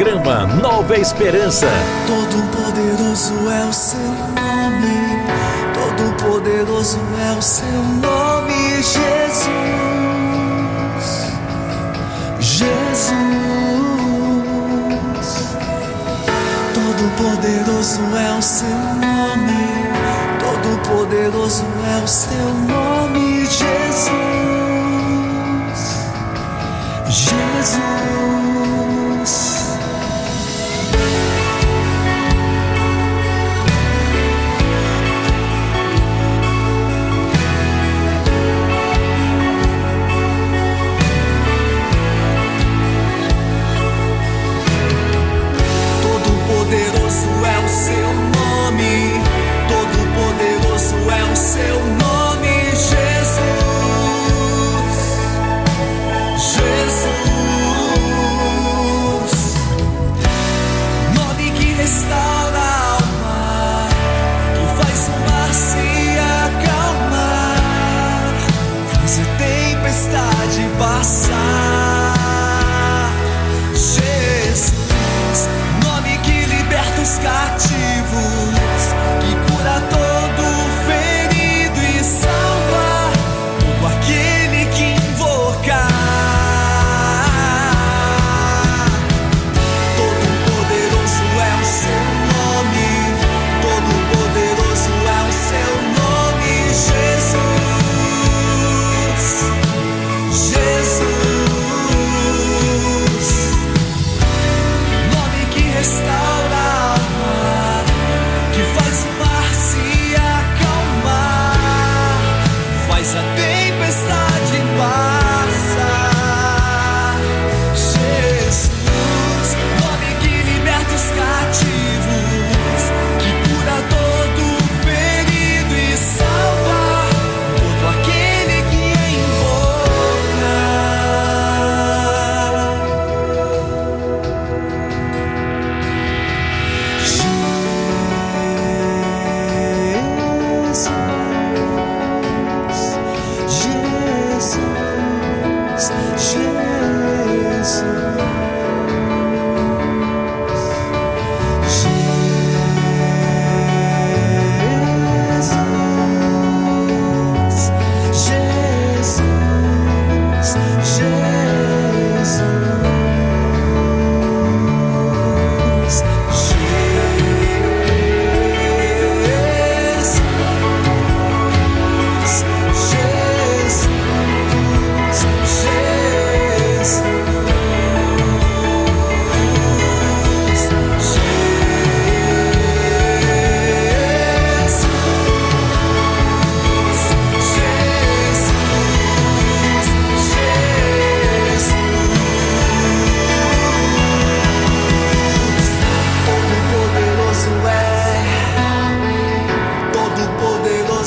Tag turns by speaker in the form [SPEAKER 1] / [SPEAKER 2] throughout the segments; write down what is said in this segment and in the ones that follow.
[SPEAKER 1] Programa Nova Esperança.
[SPEAKER 2] Todo poderoso é o seu nome. Todo poderoso é o seu nome, Jesus. Jesus. Todo poderoso é o seu nome. Todo poderoso é o seu nome, Jesus. Jesus.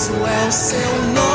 [SPEAKER 2] Santo é o seu nome.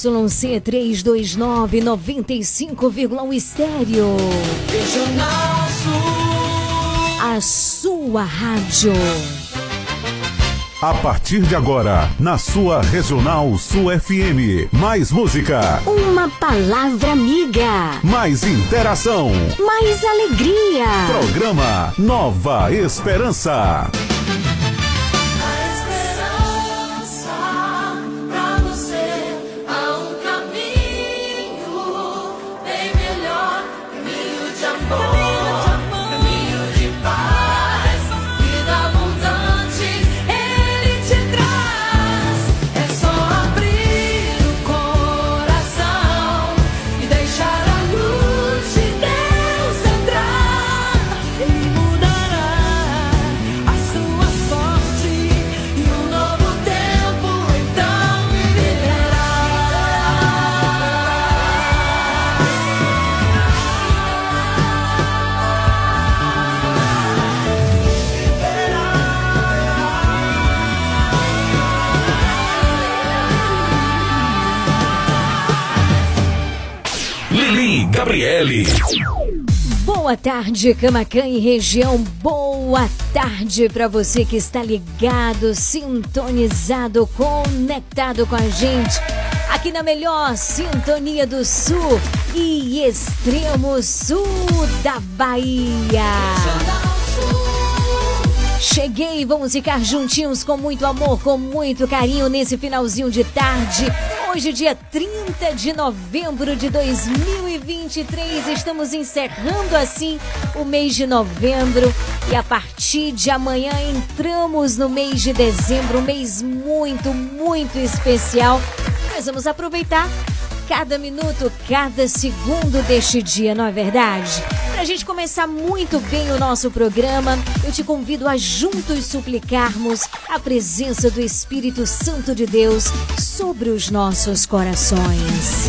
[SPEAKER 3] ZYC 329 95,1 estéreo.
[SPEAKER 2] Regional Sul.
[SPEAKER 3] A sua rádio.
[SPEAKER 4] A partir de agora, na sua Regional Sul FM. Mais música.
[SPEAKER 3] Uma palavra amiga.
[SPEAKER 4] Mais interação.
[SPEAKER 3] Mais alegria.
[SPEAKER 4] Programa Nova esperança
[SPEAKER 3] Boa tarde, Camacan e região. Boa tarde para você que está ligado, sintonizado, conectado com a gente aqui na melhor sintonia do sul e extremo sul da Bahia. Cheguei, vamos ficar juntinhos com muito amor, com muito carinho nesse finalzinho de tarde. Hoje, dia 30 de novembro de 2023, estamos encerrando assim o mês de novembro e a partir de amanhã entramos no mês de dezembro, um mês muito, muito especial. Nós vamos aproveitar cada minuto, cada segundo deste dia, não é verdade? Para a gente começar muito bem o nosso programa, eu te convido a juntos suplicarmos a presença do Espírito Santo de Deus sobre os nossos corações.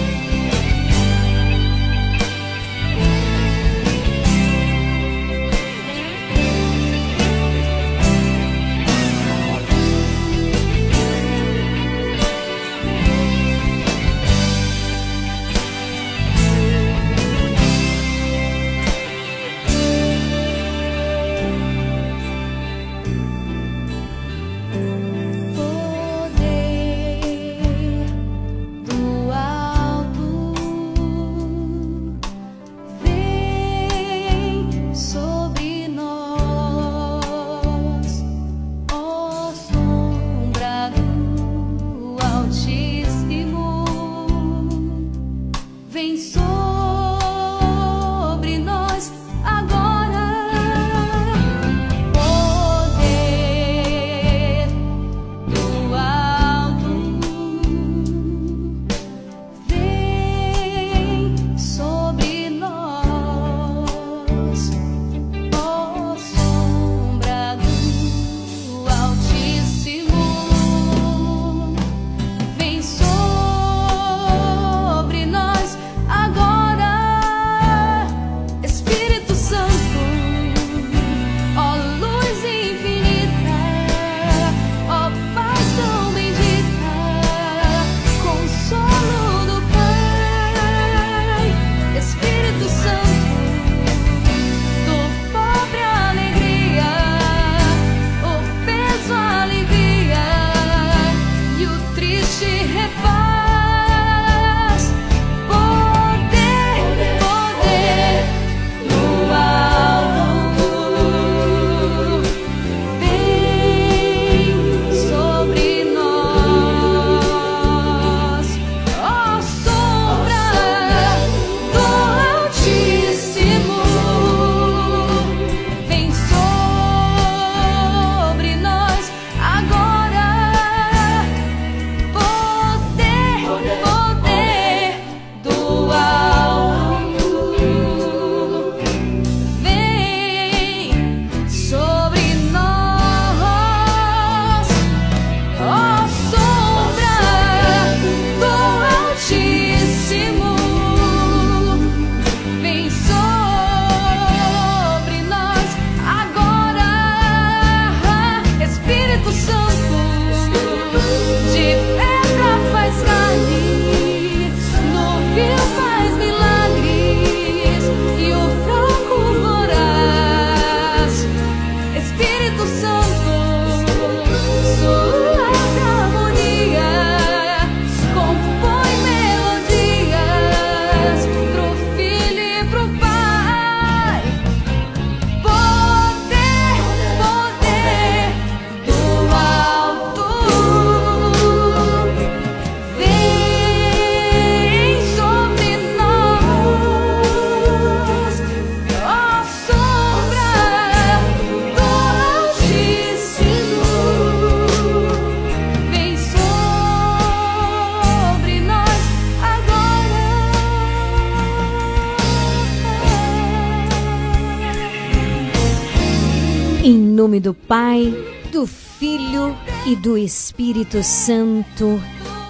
[SPEAKER 3] Do Espírito Santo.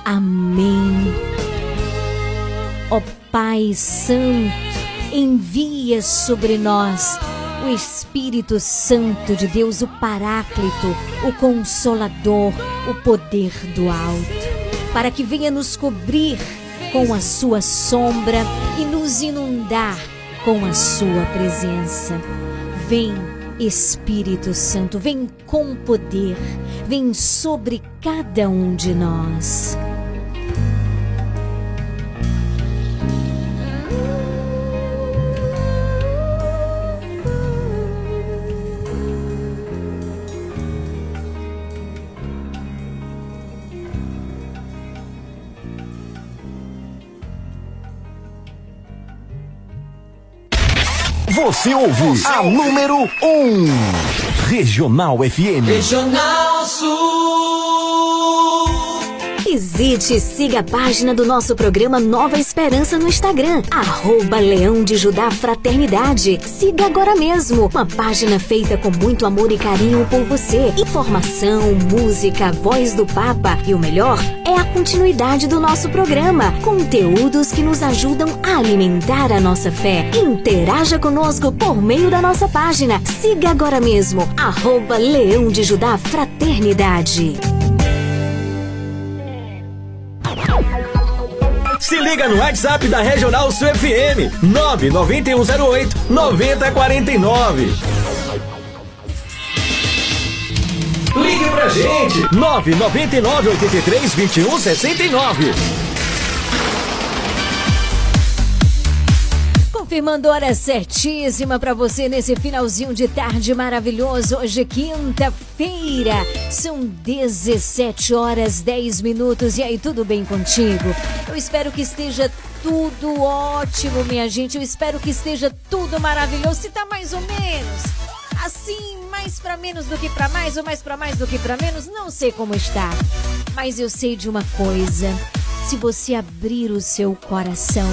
[SPEAKER 3] Amém. Ó Pai Santo, envia sobre nós o Espírito Santo de Deus, o Paráclito, o Consolador, o poder do alto, para que venha nos cobrir com a sua sombra e nos inundar com a sua presença. Vem, Espírito Santo, vem com poder, vem sobre cada um de nós.
[SPEAKER 1] Você ouve a número 1. Um. Regional FM.
[SPEAKER 2] Regional Sul.
[SPEAKER 3] Visite e siga a página do nosso programa Nova Esperança no Instagram, arroba Leão de Judá Fraternidade. Siga agora mesmo, uma página feita com muito amor e carinho por você. Informação, música, voz do Papa e o melhor é a continuidade do nosso programa. Conteúdos que nos ajudam a alimentar a nossa fé. Interaja conosco por meio da nossa página. Siga agora mesmo, arroba Leão de Judá Fraternidade.
[SPEAKER 1] Se liga no WhatsApp da Regional Sul FM 99108 9049. Ligue pra gente 999 83 21 69.
[SPEAKER 3] Confirmando hora certíssima para você nesse finalzinho de tarde maravilhoso. Hoje, quinta-feira, são 17 horas 10 minutos. E aí, tudo bem contigo? Eu espero que esteja tudo ótimo, minha gente. Eu espero que esteja tudo maravilhoso. Se tá mais ou menos assim, mais para menos do que para mais ou mais para mais do que para menos, não sei como está. Mas eu sei de uma coisa: se você abrir o seu coração,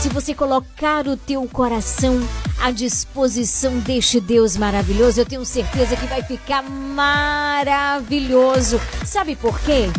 [SPEAKER 3] se você colocar o teu coração à disposição deste Deus maravilhoso, eu tenho certeza que vai ficar maravilhoso. Sabe por quê?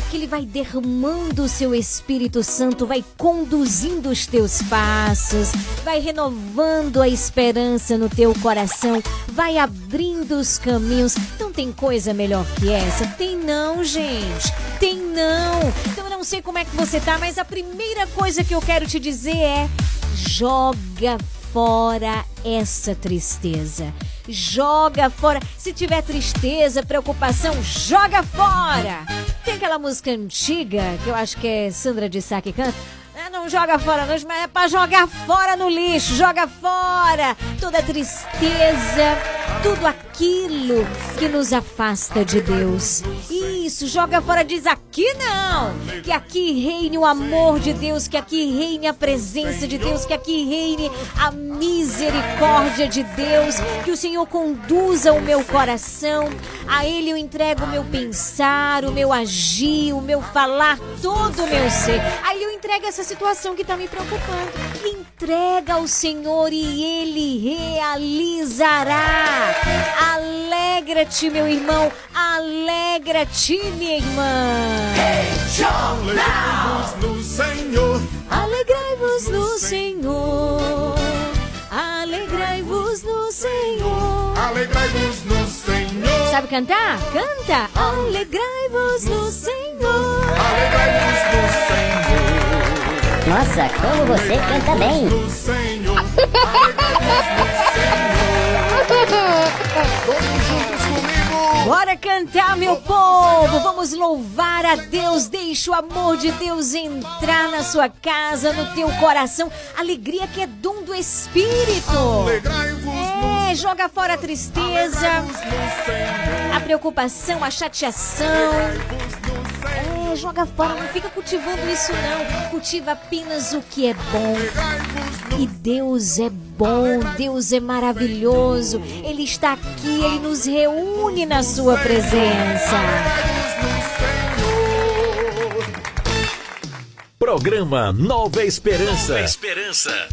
[SPEAKER 3] Porque ele vai derramando o seu Espírito Santo, vai conduzindo os teus passos, vai renovando a esperança no teu coração, vai abrindo os caminhos. Não tem coisa melhor que essa? Tem não, gente. Tem não. Então eu não sei como é que você tá, mas a primeira coisa que eu quero te dizer é: joga fora essa tristeza. Joga fora. Se tiver tristeza, preocupação, joga fora. Tem aquela música antiga que eu acho que é Sandra de Sá que canta. Ah, não joga fora, não, mas é pra jogar fora no lixo. Joga fora toda tristeza, tudo aquilo que nos afasta de Deus. Isso, joga fora, diz aqui não. Que aqui reine o amor de Deus, que aqui reine a presença de Deus, que aqui reine a misericórdia de Deus. Que o Senhor conduza o meu coração. A Ele eu entrego o meu pensar, o meu agir, o meu falar, todo o meu ser. A Ele eu entrego essa situação que está me preocupando. Entrega ao Senhor e Ele realizará. Alegra-te, meu irmão. Alegra-te, minha irmã.
[SPEAKER 2] Alegremos no Senhor.
[SPEAKER 3] Alegrai-vos no Senhor. Alegrai-vos no Senhor.
[SPEAKER 2] Alegrai-vos no Senhor.
[SPEAKER 3] Sabe cantar? Canta. Alegrai-vos no Senhor.
[SPEAKER 2] Alegrai-vos no Senhor.
[SPEAKER 5] Nossa, como você canta bem.
[SPEAKER 3] Bora cantar, meu povo! Vamos louvar a Deus. Deixa o amor de Deus entrar na sua casa, no teu coração. Alegria que é dom do Espírito. É, joga fora a tristeza, a preocupação, a chateação. É, joga fora, não fica cultivando isso não. Cultiva apenas o que é bom. E Deus é bom, Deus é maravilhoso. Ele está aqui, ele nos reúne na sua presença.
[SPEAKER 1] Programa Nova Esperança. Nova Esperança.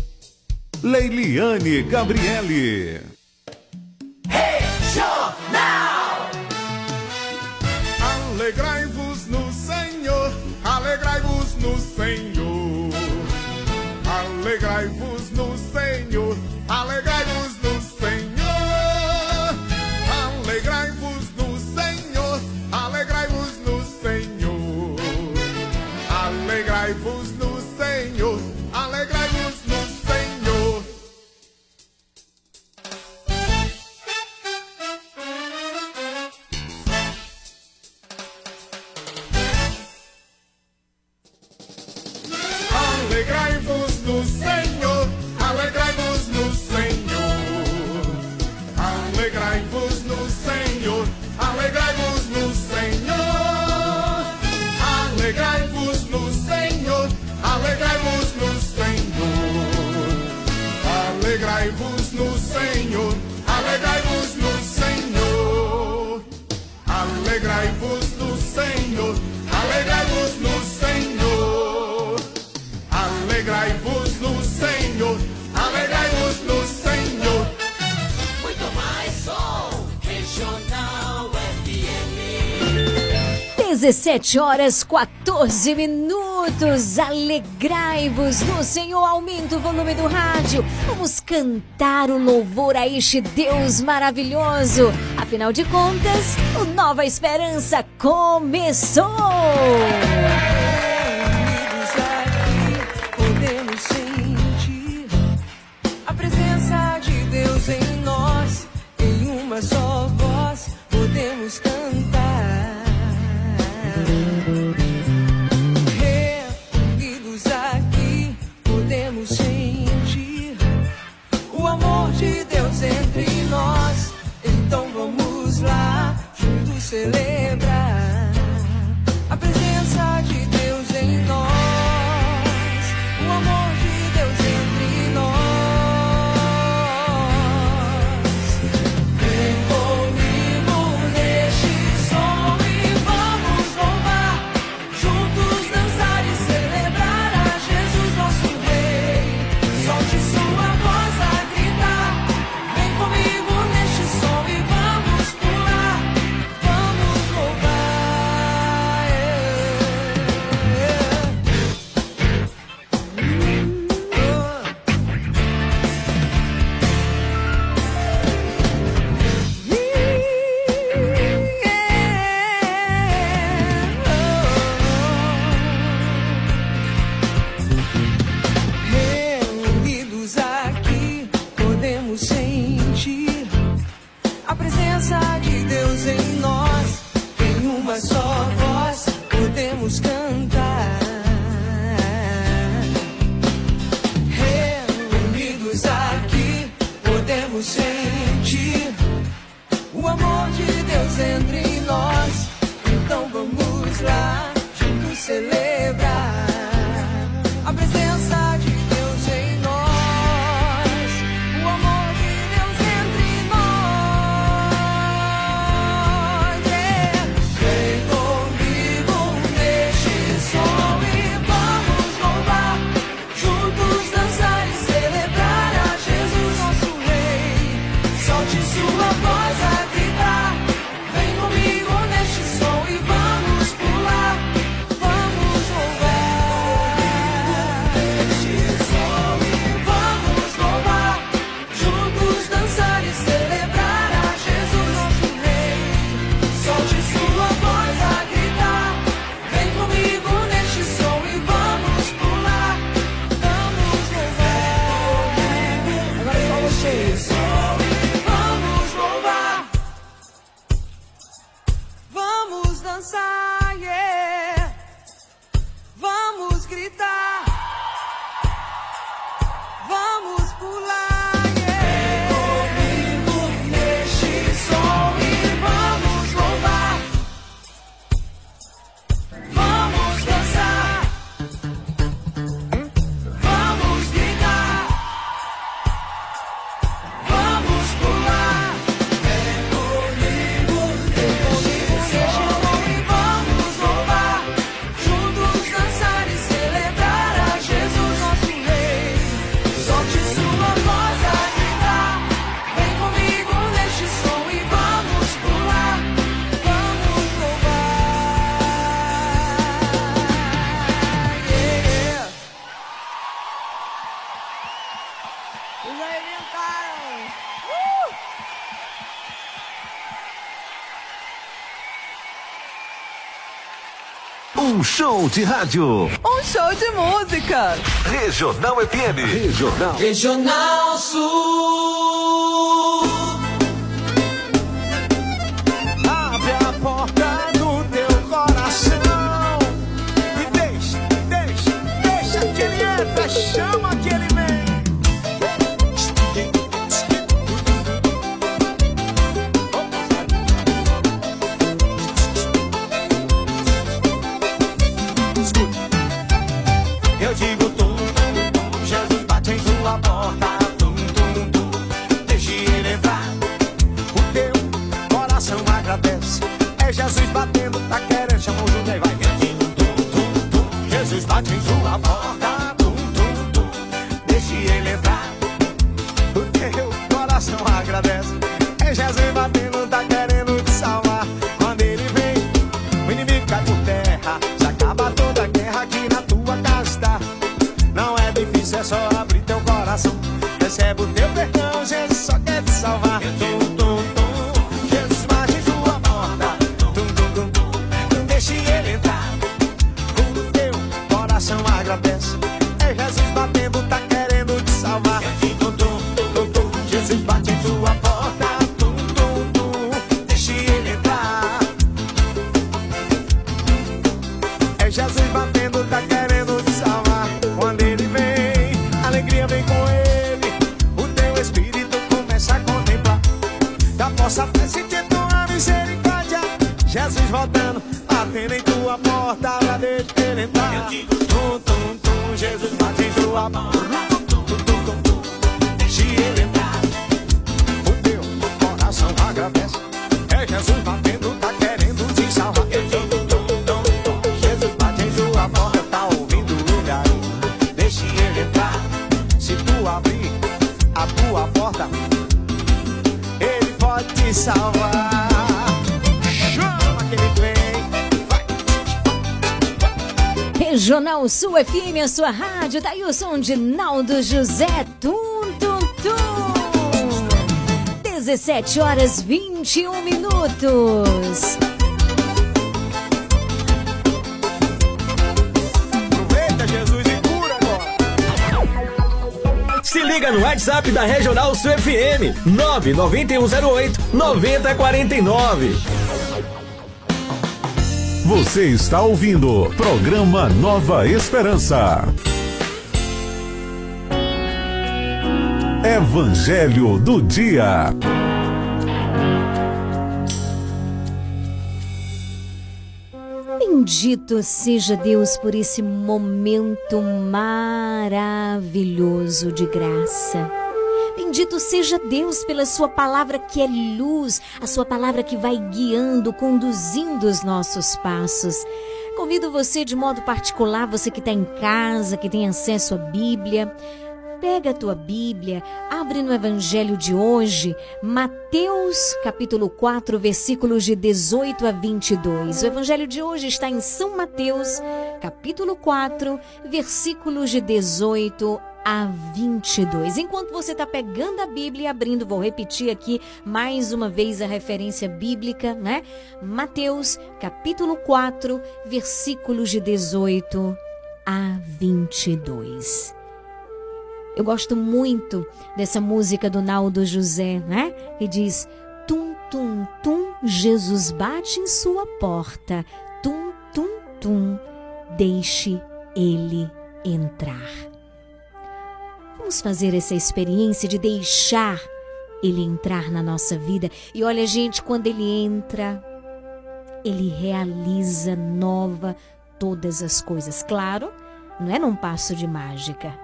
[SPEAKER 4] Leiliane Gabriele.
[SPEAKER 2] Senhor. Alegrai-vos
[SPEAKER 3] 17 horas 14 minutos. Alegrai-vos no Senhor. Aumenta o volume do rádio. Vamos cantar o louvor a este Deus maravilhoso. Afinal de contas, o Nova Esperança começou.
[SPEAKER 6] Podemos sentir a presença de Deus em nós. silly
[SPEAKER 7] see show de rádio.
[SPEAKER 6] Um show de música.
[SPEAKER 7] Regional FM. Regional.
[SPEAKER 2] Regional Sul.
[SPEAKER 8] Porta, pra deixar ele entrar. Eu digo tum, tum, tum, Jesus bate em tua porta. Tum, tum, tum, tum, deixe ele entrar. O teu coração agradece. É Jesus batendo, tá querendo te salvar. Eu digo tum, tum, tum, Jesus bate em tua porta, tá ouvindo ele aí. Deixe ele entrar. Se tu abrir a tua porta, ele pode te salvar.
[SPEAKER 3] Regional Sul FM, a sua rádio, daí o som de Naldo José. Tum, tum, tum. 17 horas 21 minutos.
[SPEAKER 8] Aproveita, Jesus, e.
[SPEAKER 1] Se liga no WhatsApp da Regional Sul FM 99108 9049.
[SPEAKER 4] Você está ouvindo programa Nova Esperança. Evangelho do Dia.
[SPEAKER 3] Bendito seja Deus por esse momento maravilhoso de graça. Bendito seja Deus pela Sua palavra que é luz, a Sua palavra que vai guiando, conduzindo os nossos passos. Convido você de modo particular, você que está em casa, que tem acesso à Bíblia, Pega a tua Bíblia, abre no Evangelho de hoje, Mateus capítulo 4, versículos de 18 a 22. O Evangelho de hoje está em São Mateus, capítulo 4, versículos de 18 a 22. Enquanto você está pegando a Bíblia e abrindo, vou repetir aqui mais uma vez a referência bíblica, né? Mateus capítulo 4, versículos de 18 a 22. Eu gosto muito dessa música do Naldo José, né? Que diz: Tum, tum, tum, Jesus bate em sua porta. Tum, tum, tum, deixe ele entrar. Vamos fazer essa experiência de deixar ele entrar na nossa vida. E olha, gente, quando ele entra, ele realiza nova todas as coisas. Claro, não é num passo de mágica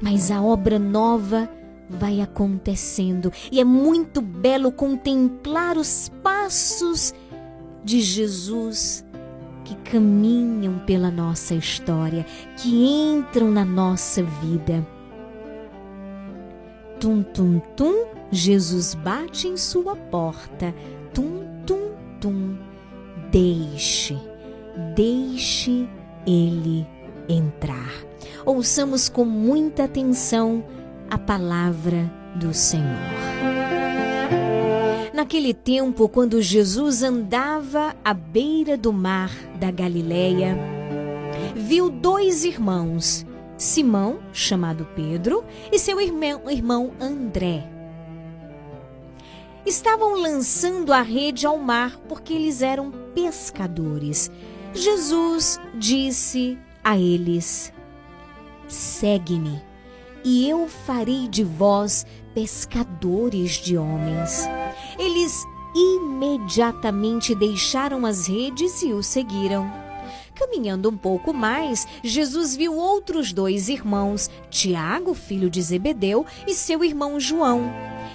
[SPEAKER 3] mas a obra nova vai acontecendo e é muito belo contemplar os passos de Jesus que caminham pela nossa história, que entram na nossa vida. Tum, tum, tum, Jesus bate em sua porta. Tum, tum, tum, deixe, deixe ele entrar. Ouçamos com muita atenção a palavra do Senhor. Naquele tempo, quando Jesus andava à beira do mar da Galileia, viu dois irmãos, Simão, chamado Pedro, e seu irmão, irmão André. Estavam lançando a rede ao mar porque eles eram pescadores. Jesus disse a eles: Segue-me, e eu farei de vós pescadores de homens. Eles imediatamente deixaram as redes e o seguiram. Caminhando um pouco mais, Jesus viu outros dois irmãos, Tiago, filho de Zebedeu, e seu irmão João.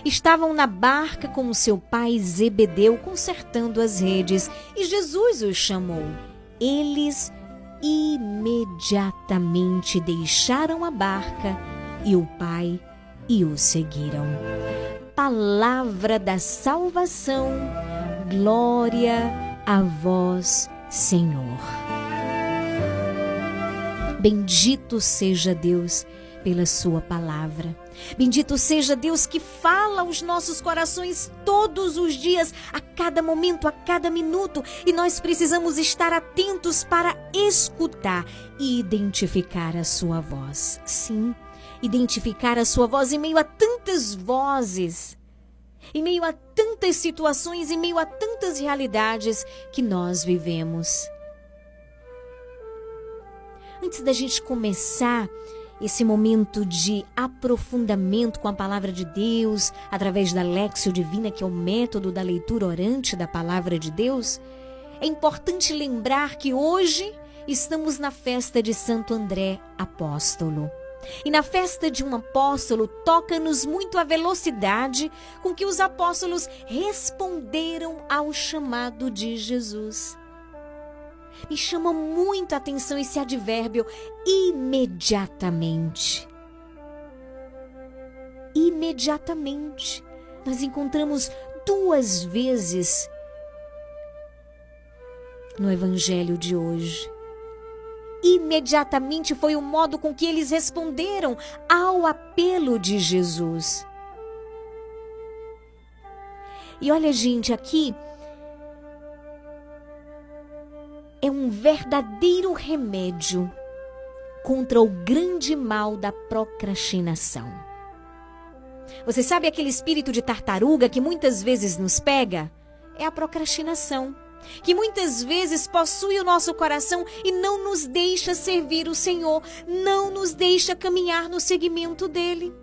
[SPEAKER 3] Estavam na barca com seu pai Zebedeu consertando as redes, e Jesus os chamou. Eles imediatamente deixaram a barca e o pai e o seguiram. Palavra da salvação, glória a vós, Senhor. Bendito seja Deus pela Sua palavra. Bendito seja Deus que fala aos nossos corações todos os dias, a cada momento, a cada minuto, e nós precisamos estar atentos para escutar e identificar a Sua voz. Sim, identificar a Sua voz em meio a tantas vozes, em meio a tantas situações, em meio a tantas realidades que nós vivemos. Antes da gente começar esse momento de aprofundamento com a palavra de Deus, através da Lexio Divina, que é o método da leitura orante da palavra de Deus, é importante lembrar que hoje estamos na festa de Santo André Apóstolo. E na festa de um apóstolo, toca-nos muito a velocidade com que os apóstolos responderam ao chamado de Jesus. Me chama muito a atenção esse advérbio imediatamente. Imediatamente. Nós encontramos duas vezes no evangelho de hoje. Imediatamente foi o modo com que eles responderam ao apelo de Jesus. E olha, gente, aqui é um verdadeiro remédio contra o grande mal da procrastinação. Você sabe aquele espírito de tartaruga que muitas vezes nos pega? É a procrastinação, que muitas vezes possui o nosso coração e não nos deixa servir o Senhor, não nos deixa caminhar no seguimento dele.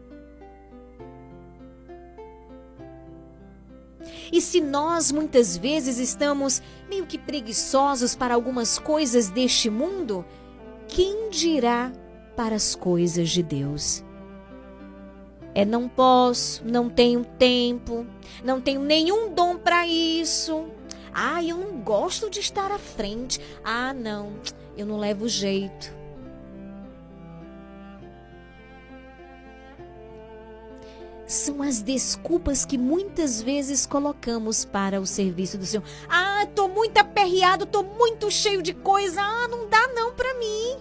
[SPEAKER 3] E se nós muitas vezes estamos meio que preguiçosos para algumas coisas deste mundo, quem dirá para as coisas de Deus? É não posso, não tenho tempo, não tenho nenhum dom para isso. Ah, eu não gosto de estar à frente. Ah, não, eu não levo jeito. são as desculpas que muitas vezes colocamos para o serviço do Senhor. Ah, tô muito aperreado, tô muito cheio de coisa. Ah, não dá não para mim.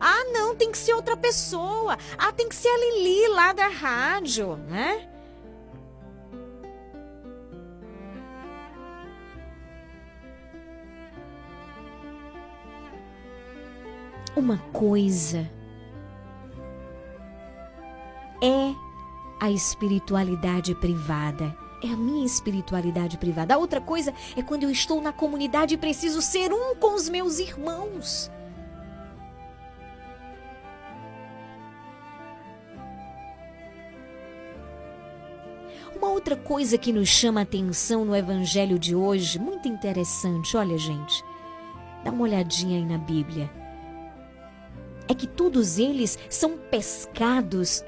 [SPEAKER 3] Ah, não, tem que ser outra pessoa. Ah, tem que ser a Lili lá da rádio, né? Uma coisa é a espiritualidade privada. É a minha espiritualidade privada. A outra coisa é quando eu estou na comunidade e preciso ser um com os meus irmãos. Uma outra coisa que nos chama a atenção no evangelho de hoje, muito interessante, olha, gente, dá uma olhadinha aí na Bíblia. É que todos eles são pescados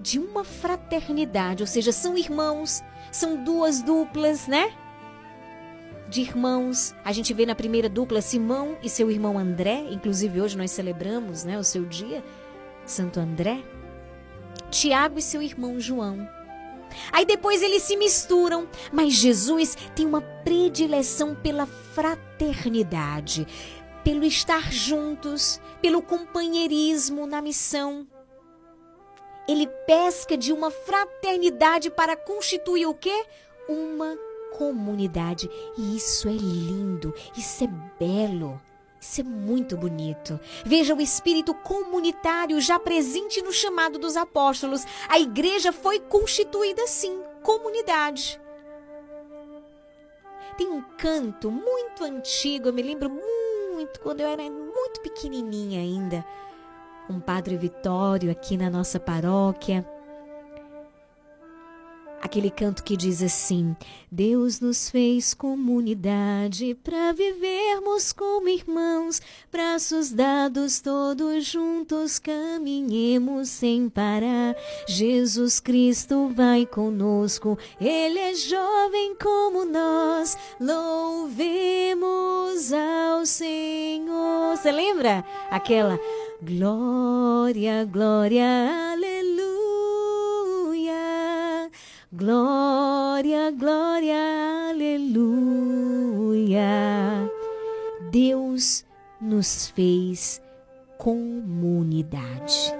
[SPEAKER 3] de uma fraternidade, ou seja, são irmãos, são duas duplas, né? De irmãos. A gente vê na primeira dupla Simão e seu irmão André, inclusive hoje nós celebramos, né, o seu dia, Santo André. Tiago e seu irmão João. Aí depois eles se misturam, mas Jesus tem uma predileção pela fraternidade, pelo estar juntos, pelo companheirismo na missão. Ele pesca de uma fraternidade para constituir o quê? Uma comunidade. E isso é lindo, isso é belo. Isso é muito bonito. Veja o espírito comunitário já presente no chamado dos apóstolos. A igreja foi constituída assim, comunidade. Tem um canto muito antigo, eu me lembro muito quando eu era muito pequenininha ainda um Padre Vitório aqui na nossa paróquia. Aquele canto que diz assim: Deus nos fez comunidade para vivermos como irmãos, braços dados todos juntos, caminhemos sem parar. Jesus Cristo vai conosco, Ele é jovem como nós, louvemos ao Senhor. Você lembra aquela? Glória, glória, aleluia. Glória, glória, aleluia. Deus nos fez comunidade.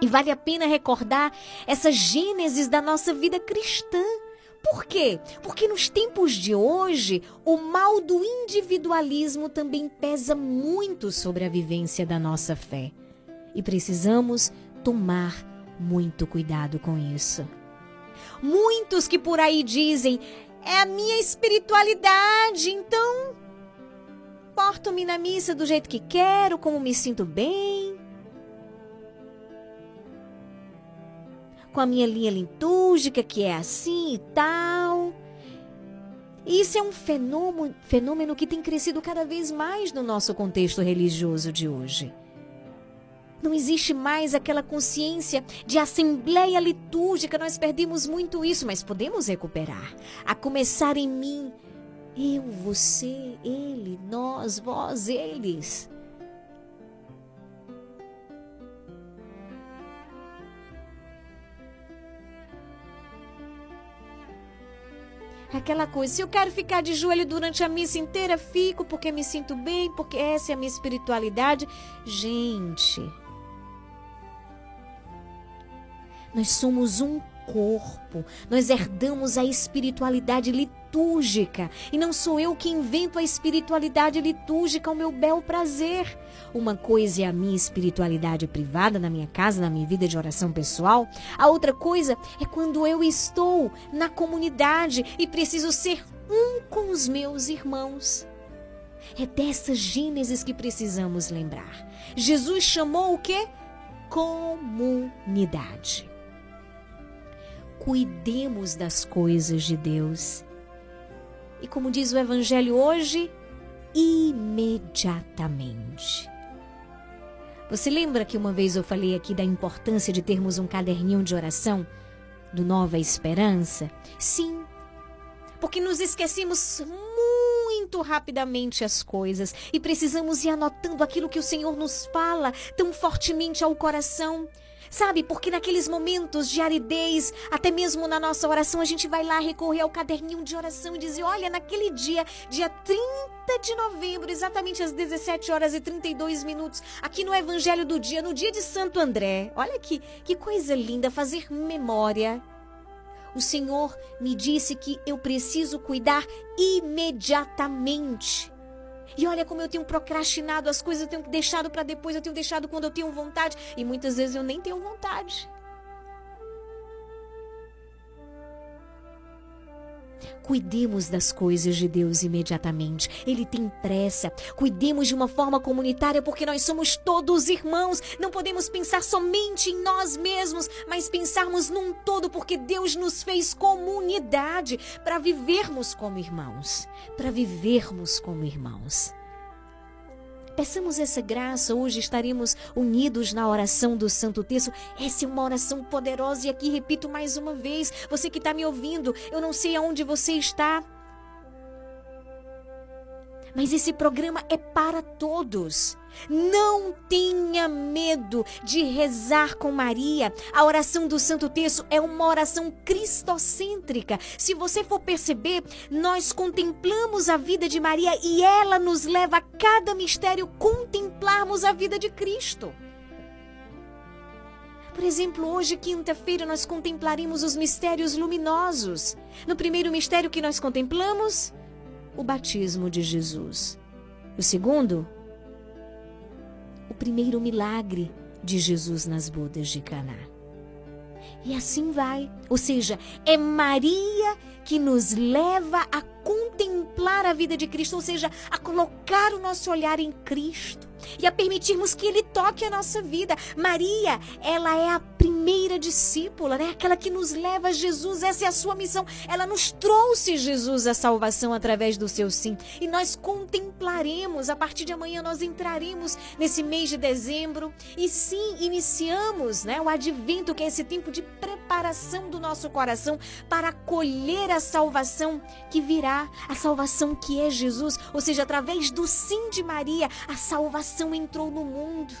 [SPEAKER 3] E vale a pena recordar essa gênesis da nossa vida cristã. Por quê? Porque nos tempos de hoje, o mal do individualismo também pesa muito sobre a vivência da nossa fé. E precisamos tomar muito cuidado com isso. Muitos que por aí dizem: é a minha espiritualidade, então porto-me na missa do jeito que quero, como me sinto bem. Com a minha linha litúrgica, que é assim e tal. Isso é um fenômeno, fenômeno que tem crescido cada vez mais no nosso contexto religioso de hoje. Não existe mais aquela consciência de assembleia litúrgica, nós perdemos muito isso, mas podemos recuperar. A começar em mim, eu, você, ele, nós, vós, eles. Aquela coisa, se eu quero ficar de joelho durante a missa inteira, fico porque me sinto bem, porque essa é a minha espiritualidade. Gente, nós somos um corpo, nós herdamos a espiritualidade litúrgica. E não sou eu que invento a espiritualidade litúrgica ao meu bel prazer. Uma coisa é a minha espiritualidade privada, na minha casa, na minha vida de oração pessoal. A outra coisa é quando eu estou na comunidade e preciso ser um com os meus irmãos. É dessa Gênesis que precisamos lembrar. Jesus chamou o quê? Comunidade cuidemos das coisas de Deus. E como diz o Evangelho hoje, imediatamente. Você lembra que uma vez eu falei aqui da importância de termos um caderninho de oração do Nova Esperança? Sim, porque nos esquecemos muito rapidamente as coisas e precisamos ir anotando aquilo que o Senhor nos fala tão fortemente ao coração. Sabe, porque naqueles momentos de aridez, até mesmo na nossa oração, a gente vai lá recorrer ao caderninho de oração e dizer: olha, naquele dia, dia 30 de novembro, exatamente às 17 horas e 32 minutos, aqui no Evangelho do Dia, no dia de Santo André. Olha que, que coisa linda fazer memória. O Senhor me disse que eu preciso cuidar imediatamente. E olha como eu tenho procrastinado as coisas, eu tenho deixado para depois, eu tenho deixado quando eu tenho vontade. E muitas vezes eu nem tenho vontade. Cuidemos das coisas de Deus imediatamente. Ele tem pressa. Cuidemos de uma forma comunitária porque nós somos todos irmãos. Não podemos pensar somente em nós mesmos, mas pensarmos num todo porque Deus nos fez comunidade para vivermos como irmãos. Para vivermos como irmãos. Peçamos essa graça, hoje estaremos unidos na oração do Santo Terço. Essa é uma oração poderosa e aqui repito mais uma vez, você que está me ouvindo, eu não sei aonde você está, mas esse programa é para todos. Não tenha medo de rezar com Maria. A oração do Santo Terço é uma oração cristocêntrica. Se você for perceber, nós contemplamos a vida de Maria e ela nos leva a cada mistério contemplarmos a vida de Cristo. Por exemplo, hoje, quinta-feira, nós contemplaremos os mistérios luminosos. No primeiro mistério que nós contemplamos, o batismo de Jesus. O segundo, o primeiro milagre de Jesus nas bodas de Caná. E assim vai. Ou seja, é Maria que nos leva a contemplar a vida de Cristo, ou seja, a colocar o nosso olhar em Cristo e a permitirmos que Ele toque a nossa vida. Maria, ela é a primeira discípula, né? Aquela que nos leva a Jesus. Essa é a sua missão. Ela nos trouxe Jesus a salvação através do seu sim. E nós contemplaremos. A partir de amanhã nós entraremos nesse mês de dezembro e sim iniciamos, né? O advento que é esse tempo de preparação do nosso coração para acolher a salvação que virá, a salvação que é Jesus, ou seja, através do sim de Maria, a salvação entrou no mundo.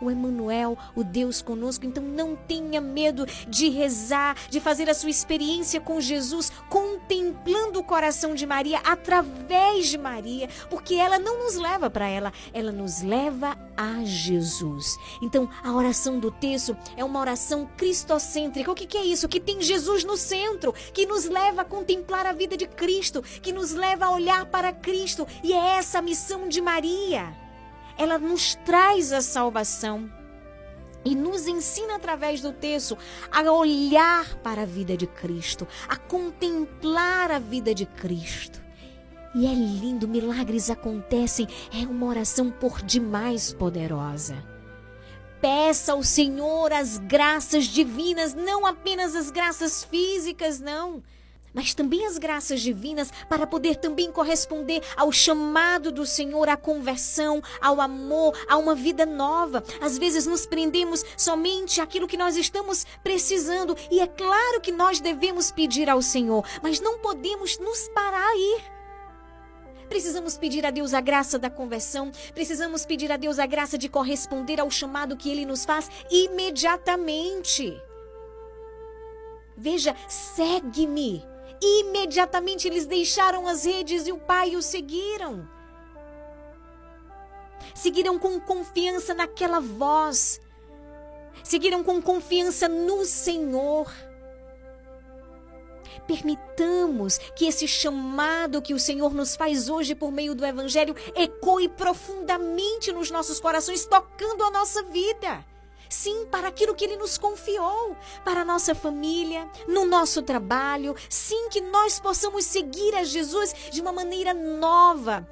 [SPEAKER 3] o Emanuel, o Deus conosco. Então não tenha medo de rezar, de fazer a sua experiência com Jesus, contemplando o coração de Maria através de Maria, porque ela não nos leva para ela, ela nos leva a Jesus. Então a oração do texto é uma oração cristocêntrica. O que, que é isso? Que tem Jesus no centro, que nos leva a contemplar a vida de Cristo, que nos leva a olhar para Cristo. E é essa a missão de Maria ela nos traz a salvação e nos ensina através do texto a olhar para a vida de Cristo, a contemplar a vida de Cristo. E é lindo, milagres acontecem, é uma oração por demais poderosa. Peça ao Senhor as graças divinas, não apenas as graças físicas, não mas também as graças divinas para poder também corresponder ao chamado do Senhor, à conversão, ao amor, a uma vida nova. Às vezes nos prendemos somente àquilo que nós estamos precisando, e é claro que nós devemos pedir ao Senhor, mas não podemos nos parar aí. Precisamos pedir a Deus a graça da conversão, precisamos pedir a Deus a graça de corresponder ao chamado que Ele nos faz imediatamente. Veja, segue-me. Imediatamente eles deixaram as redes e o pai o seguiram. Seguiram com confiança naquela voz. Seguiram com confiança no Senhor. Permitamos que esse chamado que o Senhor nos faz hoje por meio do Evangelho ecoe profundamente nos nossos corações, tocando a nossa vida. Sim, para aquilo que Ele nos confiou, para a nossa família, no nosso trabalho. Sim, que nós possamos seguir a Jesus de uma maneira nova,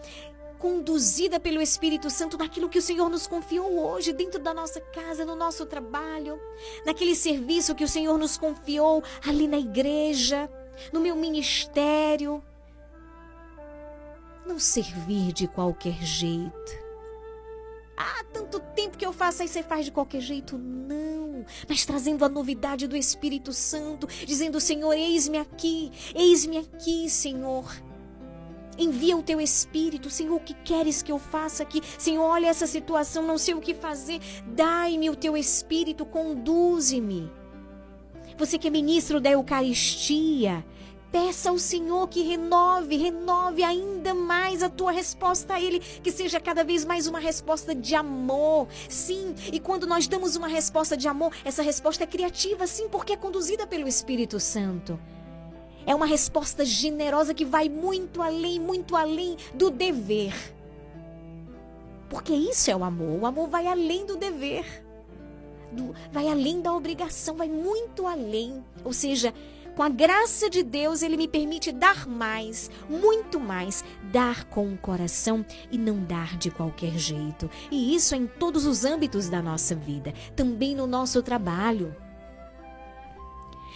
[SPEAKER 3] conduzida pelo Espírito Santo naquilo que o Senhor nos confiou hoje, dentro da nossa casa, no nosso trabalho, naquele serviço que o Senhor nos confiou ali na igreja, no meu ministério. Não servir de qualquer jeito ah, tanto tempo que eu faço, aí você faz de qualquer jeito. Não. Mas trazendo a novidade do Espírito Santo, dizendo: Senhor, eis-me aqui, eis-me aqui, Senhor. Envia o teu Espírito, Senhor, o que queres que eu faça aqui? Senhor, olha essa situação, não sei o que fazer. Dai-me o teu Espírito, conduze-me. Você que é ministro da Eucaristia, Peça ao Senhor que renove, renove ainda mais a tua resposta a Ele, que seja cada vez mais uma resposta de amor. Sim, e quando nós damos uma resposta de amor, essa resposta é criativa, sim, porque é conduzida pelo Espírito Santo. É uma resposta generosa que vai muito além, muito além do dever. Porque isso é o amor. O amor vai além do dever. Do, vai além da obrigação, vai muito além. Ou seja, com a graça de Deus, Ele me permite dar mais, muito mais, dar com o coração e não dar de qualquer jeito. E isso é em todos os âmbitos da nossa vida, também no nosso trabalho.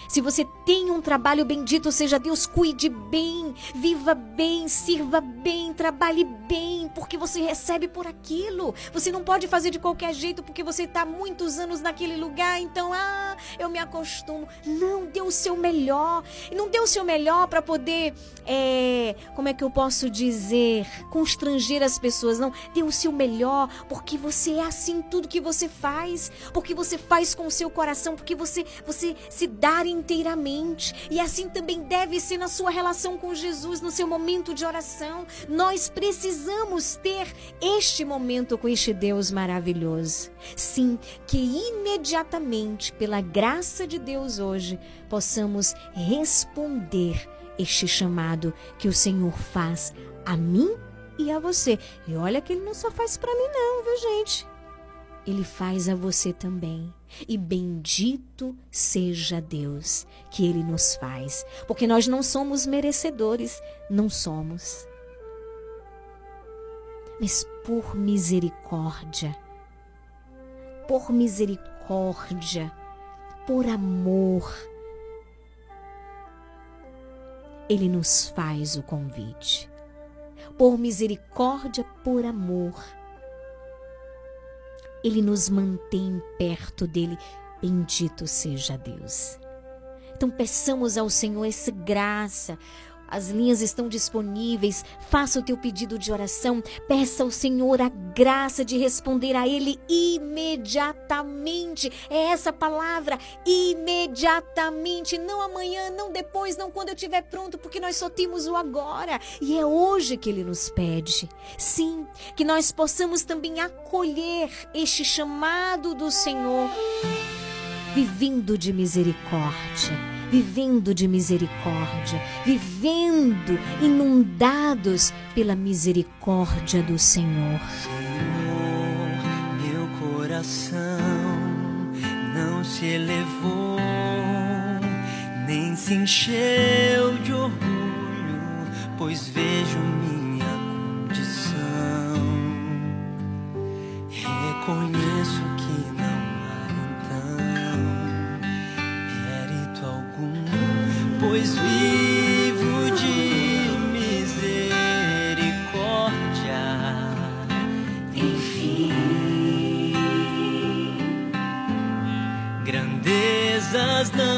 [SPEAKER 3] Se você tem um trabalho bendito, seja Deus, cuide bem, viva bem, sirva bem, trabalhe bem, porque você recebe por aquilo. Você não pode fazer de qualquer jeito porque você está muitos anos naquele lugar, então, ah, eu me acostumo. Não, dê o seu melhor. Não dê o seu melhor para poder, é, como é que eu posso dizer, constranger as pessoas. Não, dê o seu melhor porque você é assim tudo que você faz, porque você faz com o seu coração, porque você, você se dá em inteiramente. E assim também deve ser na sua relação com Jesus, no seu momento de oração. Nós precisamos ter este momento com este Deus maravilhoso. Sim, que imediatamente, pela graça de Deus hoje, possamos responder este chamado que o Senhor faz a mim e a você. E olha que ele não só faz para mim não, viu, gente? Ele faz a você também. E bendito seja Deus que Ele nos faz, porque nós não somos merecedores, não somos. Mas por misericórdia, por misericórdia, por amor, Ele nos faz o convite. Por misericórdia, por amor ele nos mantém perto dele. Bendito seja Deus. Então peçamos ao Senhor essa graça, As linhas estão disponíveis. Faça o teu pedido de oração. Peça ao Senhor a graça de responder a Ele imediatamente. É essa palavra, imediatamente. Não amanhã, não depois, não quando eu estiver pronto, porque nós só temos o agora. E é hoje que Ele nos pede. Sim, que nós possamos também acolher este chamado do Senhor, vivendo de misericórdia vivendo de misericórdia, vivendo inundados pela misericórdia do Senhor.
[SPEAKER 9] Meu coração não se elevou, nem se encheu de orgulho, pois vejo minha condição. Reconheço pois vivo de misericórdia. Enfim, grandezas não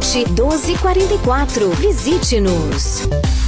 [SPEAKER 3] 1244. Visite-nos.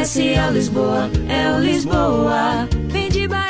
[SPEAKER 1] Comercial Lisboa, é o Lisboa. Economia numa boa.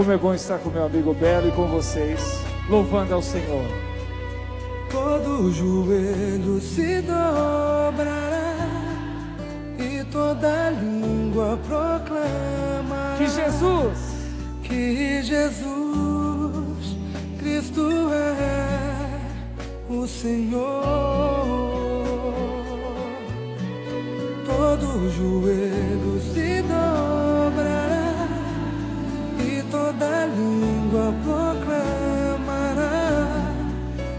[SPEAKER 10] Como é bom estar com meu amigo Belo e com vocês, louvando ao Senhor.
[SPEAKER 7] Todo joelho se dobrará e toda língua proclama
[SPEAKER 10] Que Jesus,
[SPEAKER 7] que Jesus Cristo é o Senhor. Todo joelho se toda língua proclamará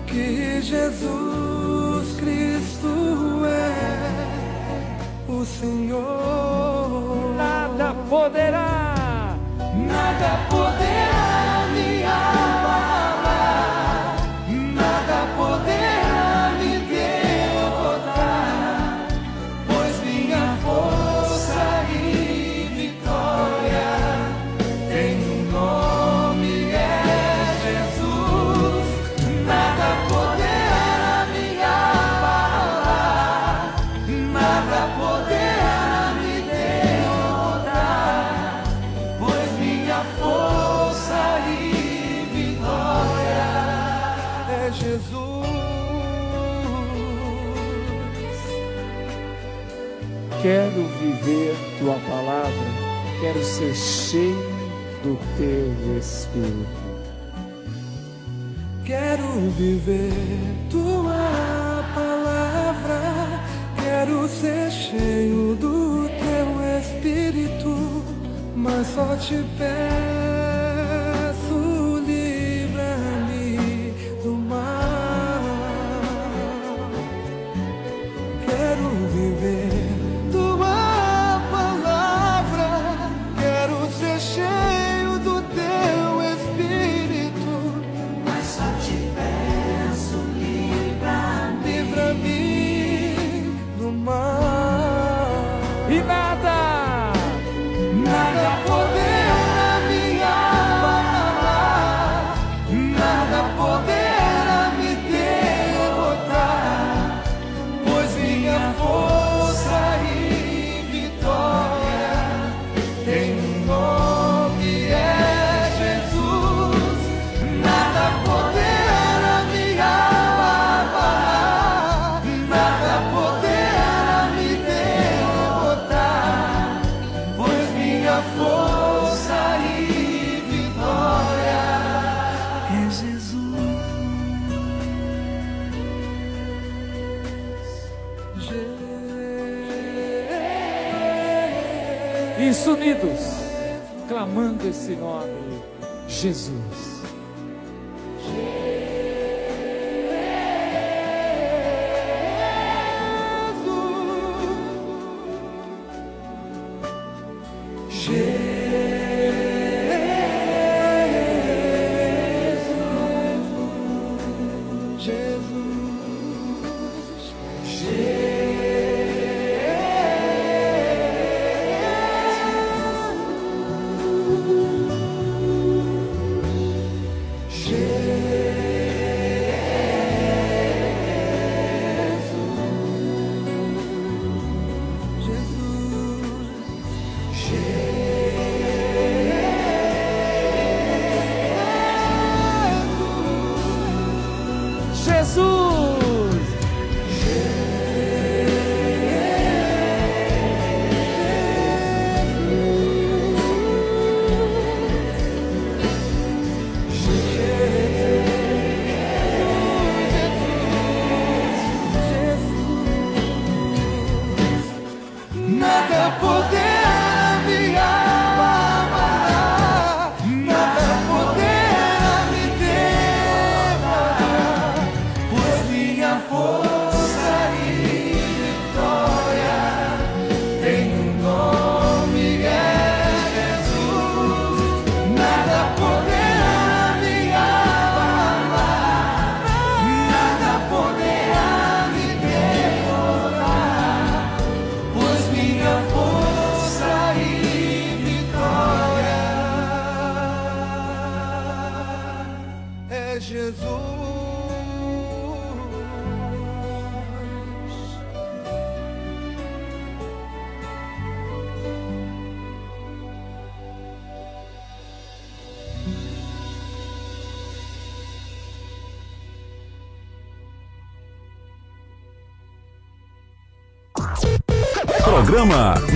[SPEAKER 7] que Jesus Cristo é o Senhor.
[SPEAKER 10] nada poderá,
[SPEAKER 7] Nada poderá
[SPEAKER 10] quero viver tua palavra, quero ser cheio do teu Espírito.
[SPEAKER 7] Quero viver tua palavra, quero ser cheio do teu espírito, mas só te peço, Jesus.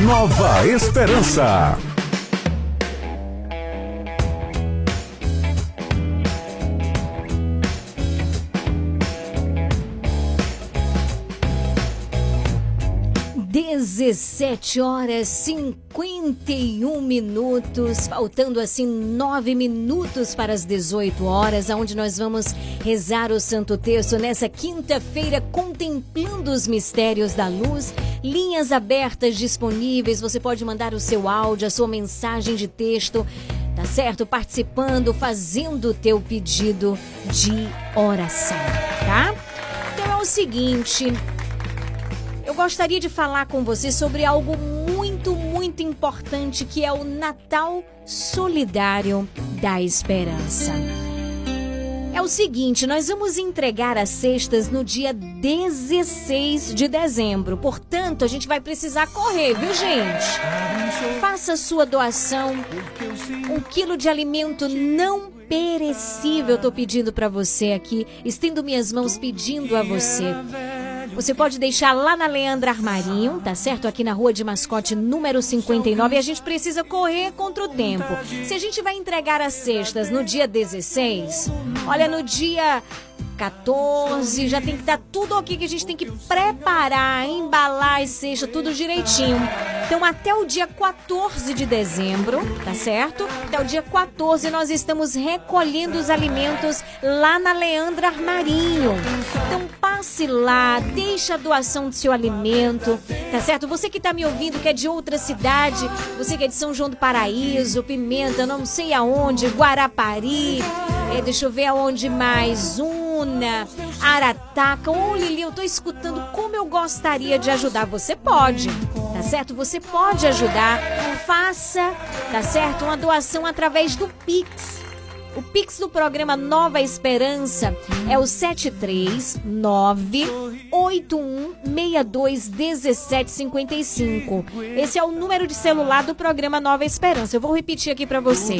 [SPEAKER 4] Nova Esperança.
[SPEAKER 3] Dezessete horas 51 minutos, faltando assim nove minutos para as 18 horas, onde nós vamos rezar o Santo Terço nessa quinta-feira, contemplando os mistérios da luz. Linhas abertas disponíveis, você pode mandar o seu áudio, a sua mensagem de texto, tá certo? Participando, fazendo o teu pedido de oração, tá? Então é o seguinte, eu gostaria de falar com você sobre algo muito, muito importante que é o Natal Solidário da Esperança. É o seguinte, nós vamos entregar as cestas no dia 16 de dezembro. Portanto, a gente vai precisar correr, viu, gente? Faça sua doação. Um quilo de alimento não perecível, eu tô pedindo para você aqui. Estendo minhas mãos pedindo a você. Você pode deixar lá na Leandra Armarinho, tá certo? Aqui na Rua de Mascote, número 59. E a gente precisa correr contra o tempo. Se a gente vai entregar as cestas no dia 16, olha, no dia 14, já tem que dar tudo aqui que a gente tem que preparar, embalar as cestas, tudo direitinho. Então, até o dia 14 de dezembro, tá certo? Até o dia 14, nós estamos recolhendo os alimentos lá na Leandra Armarinho. Então, passe lá, deixe a doação do seu alimento, tá certo? Você que tá me ouvindo, que é de outra cidade, você que é de São João do Paraíso, Pimenta, não sei aonde, Guarapari, é, deixa eu ver aonde mais, Una, Arataca, ô Lili, eu tô escutando como eu gostaria de ajudar. Você pode, tá certo? Você pode ajudar. Faça, tá certo? Uma doação através do Pix. O Pix do programa Nova Esperança é o 739 81621755. Esse é o número de celular do programa Nova Esperança. Eu vou repetir aqui para você.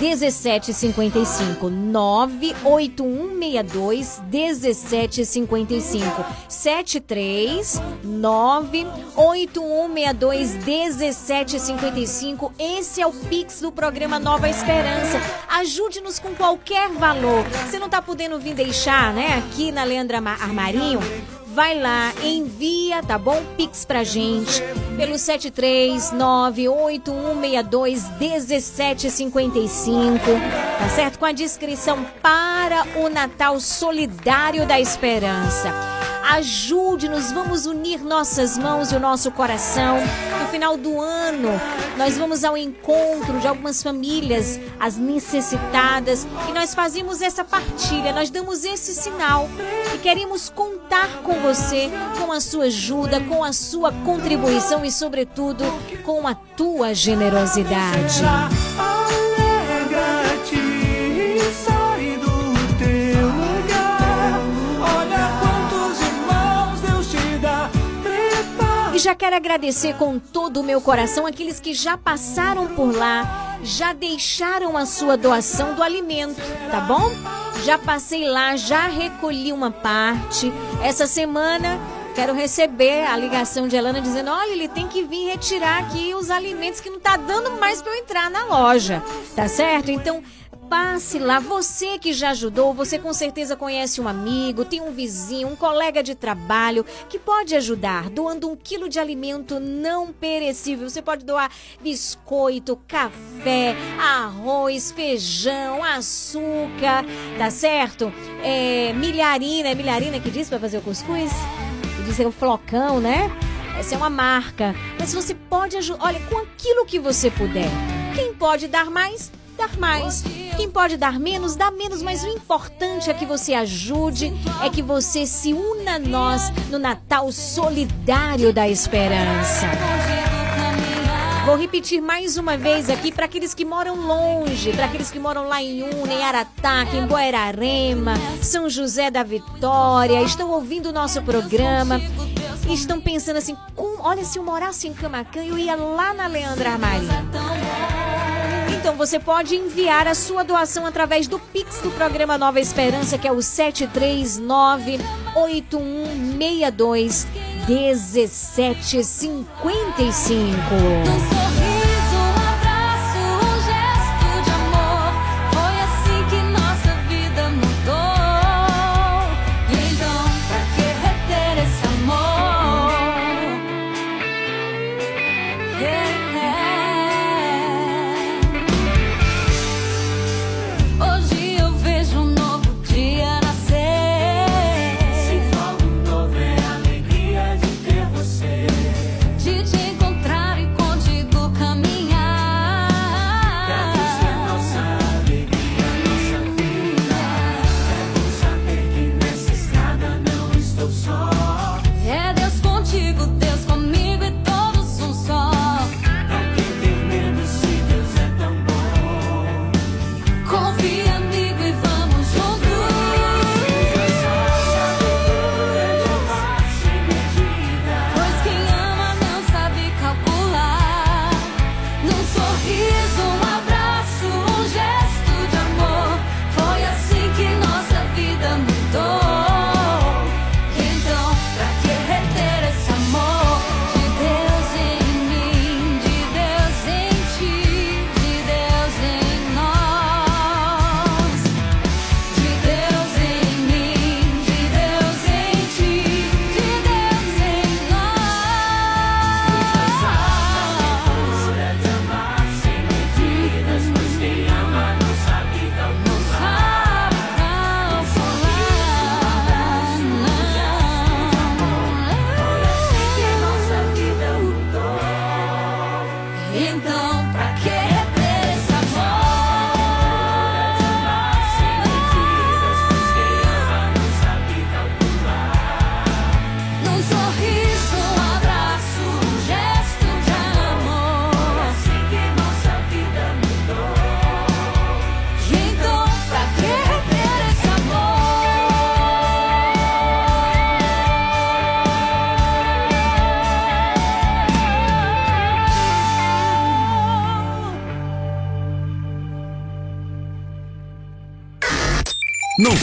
[SPEAKER 3] 1755 98162 1755 73 98162 1755 Esse é o Pix do programa Nova Esperança. Ajude-nos com qualquer valor. Você não tá podendo vir deixar, né, aqui na Leandra Armarinho? Vai lá, envia, tá bom? Pix pra gente pelo 73981621755, tá certo? Com a descrição para o Natal Solidário da Esperança. Ajude-nos, vamos unir nossas mãos e o nosso coração. No final do ano, nós vamos ao encontro de algumas famílias, as necessitadas, e nós fazemos essa partilha, nós damos esse sinal e queremos contar com você, com a sua ajuda, com a sua contribuição e, sobretudo, com a tua generosidade. Já quero agradecer com todo o meu coração aqueles que já passaram por lá, já deixaram a sua doação do alimento, tá bom? Já passei lá, já recolhi uma parte. Essa semana quero receber a ligação de Elana dizendo: olha, ele tem que vir retirar aqui os alimentos que não tá dando mais para eu entrar na loja, tá certo? Então passe lá. Você que já ajudou, você com certeza conhece um amigo, tem um vizinho, um colega de trabalho que pode ajudar doando um quilo de alimento não perecível. Você pode doar biscoito, café, arroz, feijão, açúcar, tá certo? É, milharina, é milharina que diz para fazer o cuscuz? Diz é o flocão, né? Essa é uma marca. Mas você pode ajudar, olha, com aquilo que você puder. Quem pode dar mais, dar mais. Quem pode dar menos, dá menos, mas o importante é que você ajude, é que você se una a nós no Natal Solidário da Esperança. Vou repetir mais uma vez aqui para aqueles que moram longe, para aqueles que moram lá em Una, em Arataca, em Boerarema, São José da Vitória, estão ouvindo o nosso programa e estão pensando assim, olha, se eu morasse em Camacan, eu ia lá na Leandra Armarinho. Então você pode enviar a sua doação através do Pix do programa Nova Esperança, que é o 739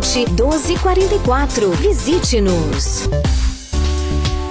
[SPEAKER 3] 1244. Visite-nos.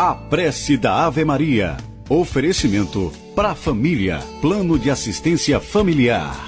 [SPEAKER 1] A prece da Ave Maria. Oferecimento para a família. Plano de assistência familiar.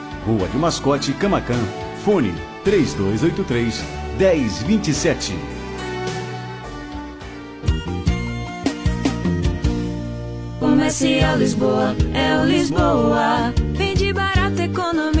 [SPEAKER 1] Rua de Mascote, Camacan. Fone 3283 1027.
[SPEAKER 11] Comercial Lisboa, é o Lisboa. Vende barato, economia.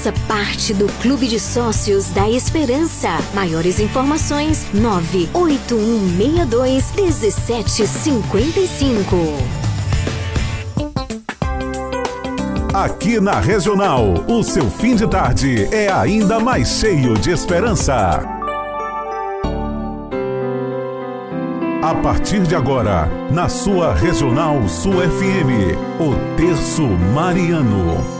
[SPEAKER 12] Faça parte do Clube de Sócios da Esperança. Maiores informações: 98162 1755.
[SPEAKER 1] Aqui na Regional, o seu fim de tarde é ainda mais cheio de esperança. A partir de agora, na sua Regional Sul FM, o Terço Mariano.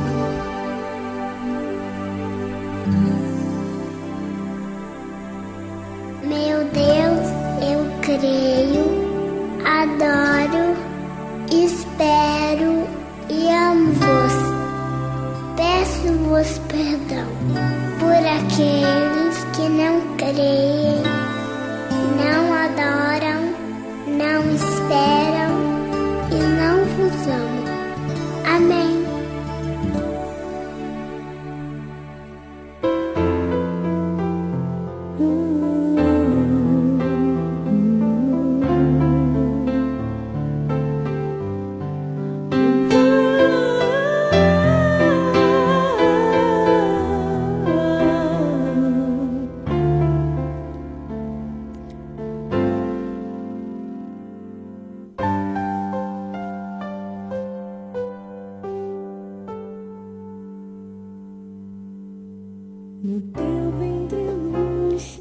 [SPEAKER 13] Espero e amo-vos. Peço-vos perdão por aqueles que não creem, não adoram,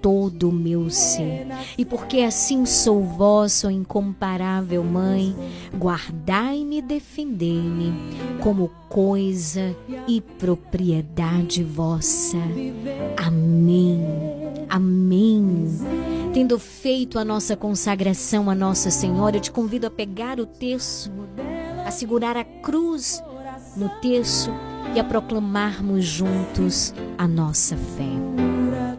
[SPEAKER 3] todo o meu ser. E porque assim sou vossa, ó incomparável Mãe, guardai-me e defendei-me como coisa e propriedade vossa. Amém. Amém. Tendo feito a nossa consagração a Nossa Senhora, eu te convido a pegar o terço, a segurar a cruz no terço e a proclamarmos juntos a nossa fé.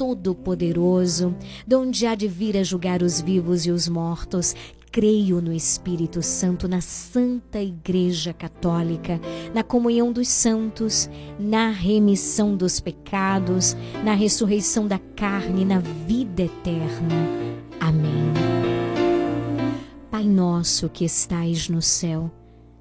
[SPEAKER 3] Todo-Poderoso, de onde há de vir a julgar os vivos e os mortos. Creio no Espírito Santo, na Santa Igreja Católica, na comunhão dos santos, na remissão dos pecados, na ressurreição da carne, na vida eterna. Amém. Pai nosso que estais no céu,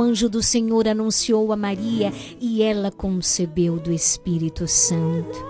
[SPEAKER 3] O anjo do Senhor anunciou a Maria e ela concebeu do Espírito Santo.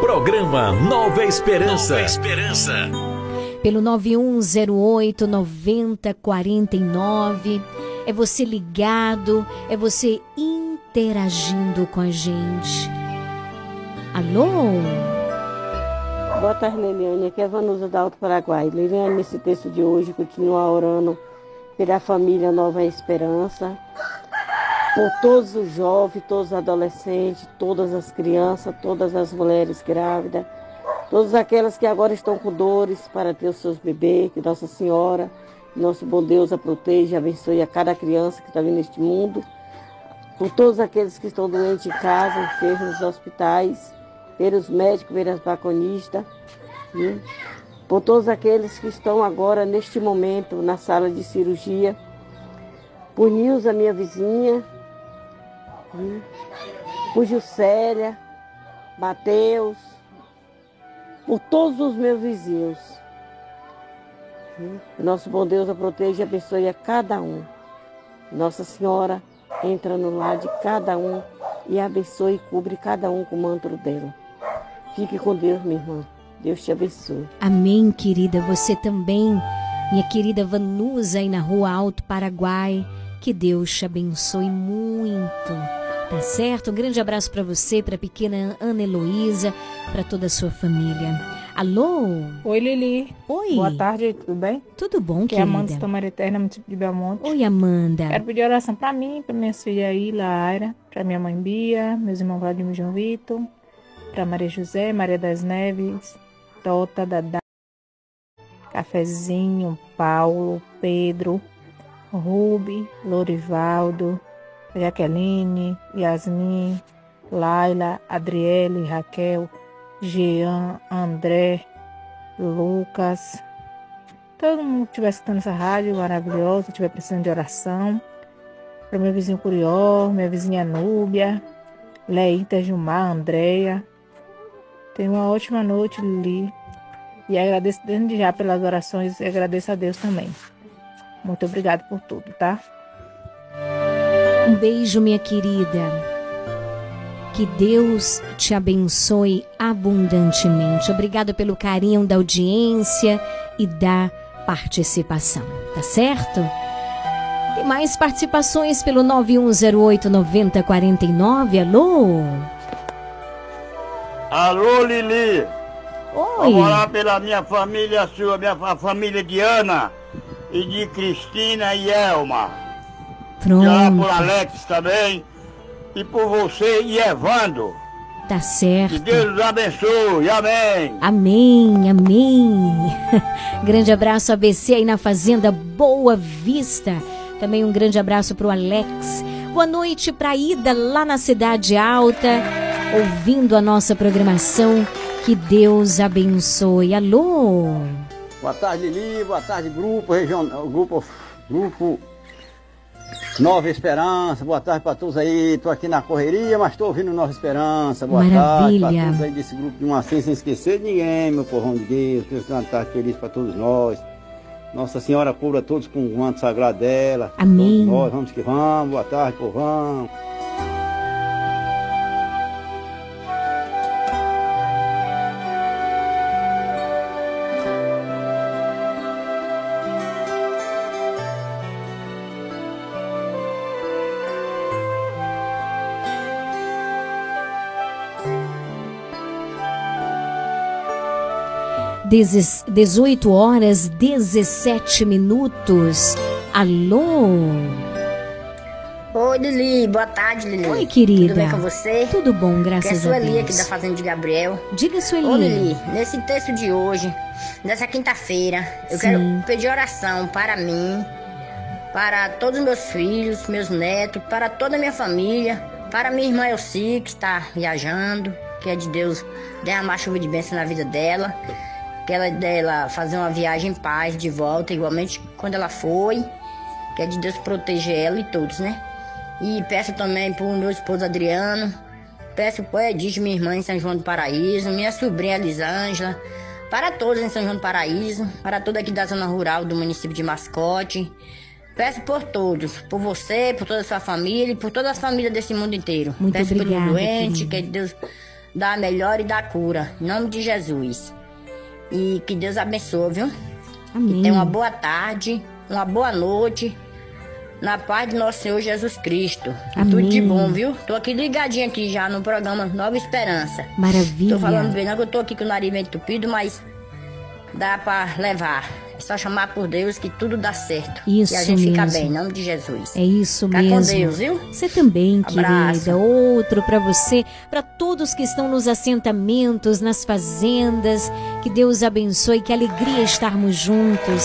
[SPEAKER 1] Programa Nova Esperança.
[SPEAKER 7] Nova Esperança.
[SPEAKER 3] Pelo 9108 9049. É você ligado, é você interagindo com a gente. Alô?
[SPEAKER 14] Boa tarde, Liliane. Aqui é a Vanusa da Alto Paraguai. Liliane, nesse texto de hoje, continua orando pela família Nova Esperança, por todos os jovens, todos os adolescentes, todas as crianças, todas as mulheres grávidas, todas aquelas que agora estão com dores para ter os seus bebês, que Nossa Senhora, nosso bom Deus a proteja e abençoe a cada criança que está vindo neste mundo, por todos aqueles que estão doentes em casa, enfermos nos hospitais, pelos médicos, pelas vaconistas, né? por todos aqueles que estão agora, neste momento, na sala de cirurgia, por Nilza, minha vizinha, por Juscelia, Mateus, por todos os meus vizinhos. Nosso bom Deus a proteja e abençoe a cada um. Nossa Senhora entra no lar de cada um e abençoe e cubre cada um com o manto dela. Fique com Deus, minha irmã. Deus te abençoe.
[SPEAKER 3] Amém, querida. Você também, minha querida Vanusa, aí na Rua Alto Paraguai. Que Deus te abençoe muito. Tá certo? Um grande abraço para você, para a pequena Ana Heloísa, para toda a sua família. Alô?
[SPEAKER 15] Oi, Lili.
[SPEAKER 3] Oi.
[SPEAKER 15] Boa tarde, tudo bem?
[SPEAKER 3] Tudo bom,
[SPEAKER 15] Que é
[SPEAKER 3] querida?
[SPEAKER 15] Amanda Estamara Eterna, município de Belmonte.
[SPEAKER 3] Oi, Amanda.
[SPEAKER 15] Quero pedir oração pra mim, pra minhas filhas aí, Laira, pra minha mãe Bia, meus irmãos Vladimir e João Vitor, pra Maria José, Maria das Neves, Tota, Dadá, Cafezinho, Paulo, Pedro, Rubi, Lorivaldo, Jaqueline, Yasmin, Laila, Adriele, Raquel, Jean, André, Lucas, todo mundo que estiver escutando essa rádio maravilhosa, estiver precisando de oração, para meu vizinho Curió, minha vizinha Núbia, Leita, Gilmar, Andréia. Tenha uma ótima noite, Lili. E agradeço desde já pelas orações e agradeço a Deus também. Muito obrigado por tudo, tá?
[SPEAKER 3] Um beijo, minha querida. Que Deus te abençoe abundantemente. Obrigada pelo carinho da audiência e da participação, tá certo? Tem mais participações pelo 9108 9049. Alô?
[SPEAKER 16] Alô, Lili.
[SPEAKER 3] Oi.
[SPEAKER 16] Vamos orar pela minha família sua, minha fa- família de Ana e de Cristina e Elma. E orar por
[SPEAKER 3] Pronto.
[SPEAKER 16] Alex também. E por você e Evandro.
[SPEAKER 3] Tá
[SPEAKER 16] Que
[SPEAKER 3] certo.
[SPEAKER 16] Deus os abençoe. Amém.
[SPEAKER 3] Amém, amém. grande abraço ABC aí na Fazenda Boa Vista. Também um grande abraço pro Alex. Boa noite pra Ida lá na Cidade Alta, ouvindo a nossa programação. Que Deus abençoe. Alô?
[SPEAKER 17] Boa tarde, Lili. Boa tarde, grupo regional, grupo, grupo Nova Esperança. Boa tarde para todos aí. Tô aqui na correria, mas tô ouvindo Nova Esperança. Boa tarde
[SPEAKER 3] Maravilha.
[SPEAKER 17] para todos aí desse grupo de uma assim, sem esquecer de ninguém, meu porrão de Deus. Deus tenha uma tarde feliz para todos nós. Nossa Senhora cubra todos com o manto sagrado dela.
[SPEAKER 3] Amém.
[SPEAKER 17] Todos nós, vamos que vamos. Boa tarde, povão.
[SPEAKER 3] 18 horas 17 minutos. Alô?
[SPEAKER 18] Oi, Lili. Boa tarde, Lili.
[SPEAKER 3] Oi, querida.
[SPEAKER 18] Tudo bem com você?
[SPEAKER 3] Tudo bom, graças
[SPEAKER 18] é
[SPEAKER 3] a
[SPEAKER 18] Sueli
[SPEAKER 3] Deus.
[SPEAKER 18] aqui da Fazenda de Gabriel.
[SPEAKER 3] Diga, Sueli.
[SPEAKER 18] Ô, Lili, nesse texto de hoje, nessa quinta-feira, eu
[SPEAKER 3] Sim.
[SPEAKER 18] quero pedir oração para mim, para todos os meus filhos, meus netos, para toda a minha família, para minha irmã Elci, que está viajando, que é de Deus derramar chuva de bênção na vida dela, ela dela fazer uma viagem em paz de volta, igualmente quando ela foi, que é de Deus proteger ela e todos, né? E peço também pro meu esposo Adriano, peço pro Edith, minha irmã em São João do Paraíso, minha sobrinha Elisângela, para todos em São João do Paraíso, para toda aqui da zona rural do município de Mascote. Peço por todos, por você, por toda a sua família e por todas as famílias desse mundo inteiro.
[SPEAKER 3] Muito
[SPEAKER 18] Peço
[SPEAKER 3] obrigada,
[SPEAKER 18] pelo doente,
[SPEAKER 3] querida.
[SPEAKER 18] que Deus dá a melhor e dá a cura. Em nome de Jesus. E que Deus abençoe, viu?
[SPEAKER 3] Amém.
[SPEAKER 18] Que tenha uma boa tarde, uma boa noite. Na paz de nosso Senhor Jesus Cristo.
[SPEAKER 3] Amém.
[SPEAKER 18] Tudo de bom, viu? Tô aqui ligadinha aqui já no programa Nova Esperança.
[SPEAKER 3] Maravilha.
[SPEAKER 18] Tô falando bem, não que eu tô aqui com o nariz meio entupido, mas dá pra levar. Só chamar por Deus que tudo dá certo.
[SPEAKER 3] Isso
[SPEAKER 18] E a gente fica
[SPEAKER 3] mesmo.
[SPEAKER 18] bem, em nome de Jesus.
[SPEAKER 3] É isso
[SPEAKER 18] Fica
[SPEAKER 3] mesmo.
[SPEAKER 18] com Deus, viu?
[SPEAKER 3] Você também,
[SPEAKER 18] Abraço.
[SPEAKER 3] querida. Outro pra você, pra todos que estão nos assentamentos, nas fazendas. Que Deus abençoe, que alegria estarmos juntos.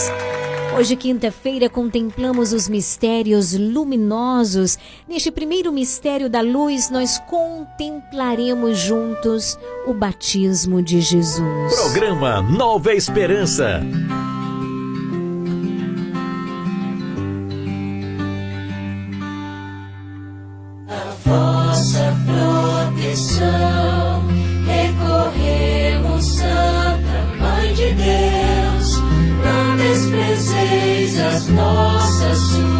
[SPEAKER 3] Hoje, quinta-feira, contemplamos os mistérios luminosos. Neste primeiro mistério da luz, nós contemplaremos juntos o batismo de Jesus.
[SPEAKER 1] Programa Nova Esperança.
[SPEAKER 6] Recorremos, Santa Mãe de Deus, não desprezeis as nossas súplicas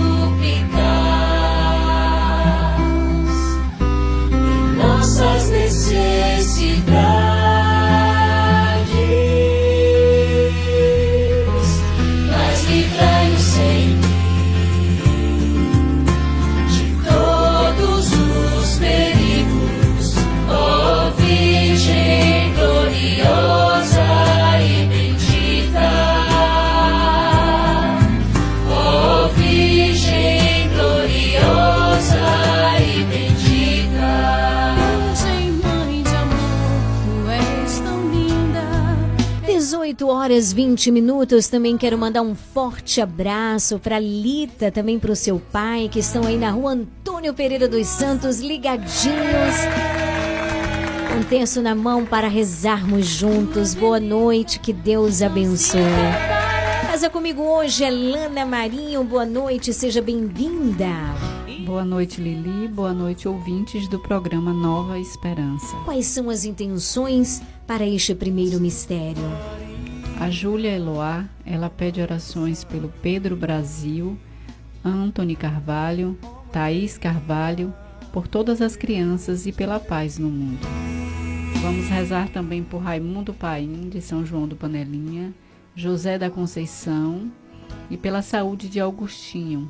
[SPEAKER 3] horas 20 minutos. Também quero mandar um forte abraço para Lita, também para o seu pai, que estão aí na rua Antônio Pereira dos Santos, ligadinhos. Um terço na mão para rezarmos juntos. Boa noite, que Deus abençoe. Casa comigo hoje é Lana Marinho. Boa noite, seja bem-vinda.
[SPEAKER 19] Boa noite, Lili. Boa noite, ouvintes do programa Nova Esperança.
[SPEAKER 3] Quais são as intenções para este primeiro mistério?
[SPEAKER 19] A Júlia Eloá, ela pede orações pelo Pedro Brasil, Antony Carvalho, Thaís Carvalho, por todas as crianças e pela paz no mundo. Vamos rezar também por Raimundo Paim, de São João do Panelinha, José da Conceição e pela saúde de Augustinho.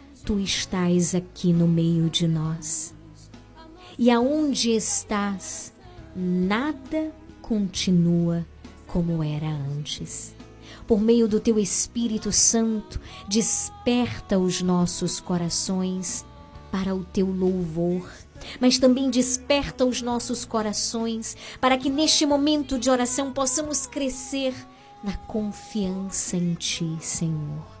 [SPEAKER 3] tu estás aqui no meio de nós. E aonde estás, nada continua como era antes. Por meio do teu Espírito Santo, desperta os nossos corações para o teu louvor, mas também desperta os nossos corações para que neste momento de oração possamos crescer na confiança em ti, Senhor.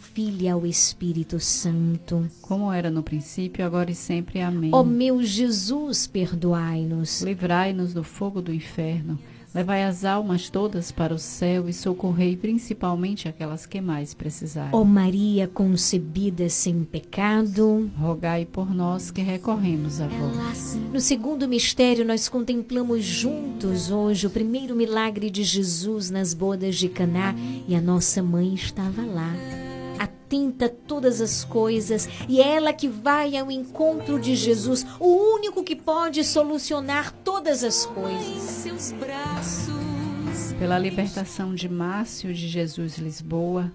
[SPEAKER 3] e ao Espírito Santo.
[SPEAKER 19] Como era no princípio, agora e sempre. Amém.
[SPEAKER 3] Ó meu Jesus, perdoai-nos.
[SPEAKER 19] Livrai-nos do fogo do inferno. Levai as almas todas para o céu e socorrei principalmente aquelas que mais precisarem.
[SPEAKER 3] Ó Maria concebida sem pecado,
[SPEAKER 19] rogai por nós que recorremos a vós.
[SPEAKER 3] No segundo mistério, nós contemplamos juntos hoje o primeiro milagre de Jesus nas bodas de Caná e a nossa mãe estava lá. Atenta a todas as coisas e é ela que vai ao encontro de Jesus, o único que pode solucionar todas as coisas.
[SPEAKER 9] Seus braços.
[SPEAKER 19] Pela libertação de Márcio de Jesus Lisboa,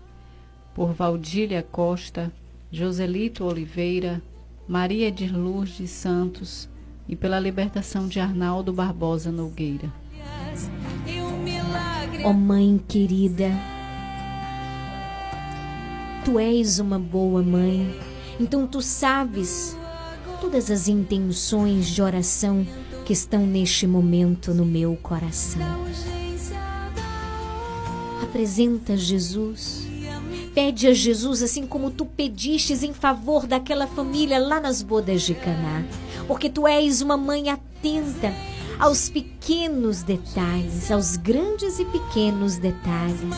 [SPEAKER 19] por Valdília Costa, Joselito Oliveira, Maria de Lourdes Santos e pela libertação de Arnaldo Barbosa Nogueira.
[SPEAKER 3] Ó Mãe querida, tu és uma boa mãe, então tu sabes todas as intenções de oração que estão neste momento no meu coração. Apresenta Jesus. Pede a Jesus assim como tu pedistes em favor daquela família lá nas bodas de Caná, porque tu és uma mãe atenta aos pequenos detalhes, aos grandes e pequenos detalhes.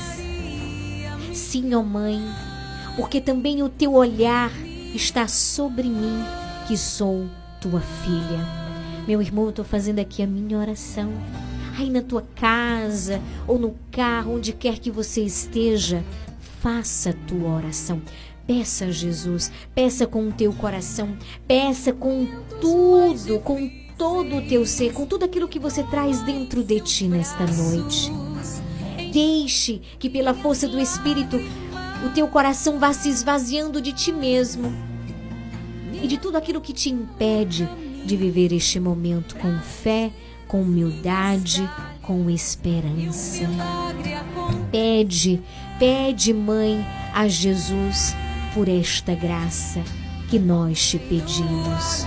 [SPEAKER 3] Sim, ó mãe, porque também o teu olhar está sobre mim, que sou tua filha. Meu irmão, eu estou fazendo aqui a minha oração. Aí na tua casa ou no carro, onde quer que você esteja, faça a tua oração. Peça a Jesus, peça com o teu coração, peça com tudo, com todo o teu ser, com tudo aquilo que você traz dentro de ti nesta noite. Deixe que pela força do Espírito o teu coração vá se esvaziando de ti mesmo e de tudo aquilo que te impede de viver este momento com fé, com humildade, com esperança. Pede, pede, mãe, a Jesus por esta graça que nós te pedimos.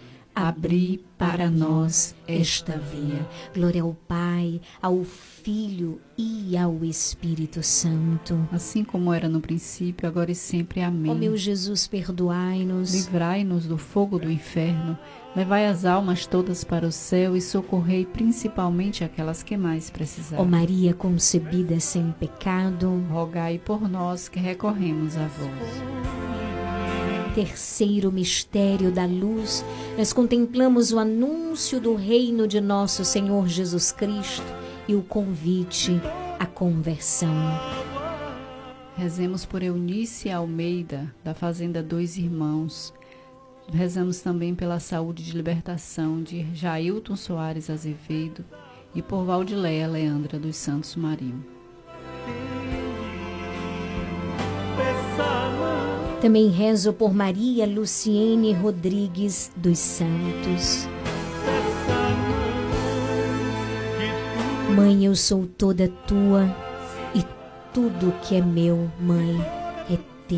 [SPEAKER 3] abri para nós esta via. Glória ao Pai, ao Filho e ao Espírito Santo.
[SPEAKER 19] Assim como era no princípio, agora e sempre. Amém.
[SPEAKER 3] Ó meu Jesus, perdoai-nos.
[SPEAKER 19] Livrai-nos do fogo do inferno. Levai as almas todas para o céu e socorrei principalmente aquelas que mais precisarem.
[SPEAKER 3] Ó Maria concebida sem pecado,
[SPEAKER 19] rogai por nós que recorremos a vós.
[SPEAKER 3] Terceiro mistério da luz, nós contemplamos o anúncio do reino de nosso Senhor Jesus Cristo e o convite à conversão.
[SPEAKER 19] Rezemos por Eunice Almeida, da Fazenda Dois Irmãos. Rezamos também pela saúde de libertação de Jailton Soares Azevedo e por Valdileia Leandra dos Santos Marinho.
[SPEAKER 3] Também rezo por Maria Luciene Rodrigues dos Santos. Mãe, eu sou toda tua e tudo que é meu, mãe, é teu.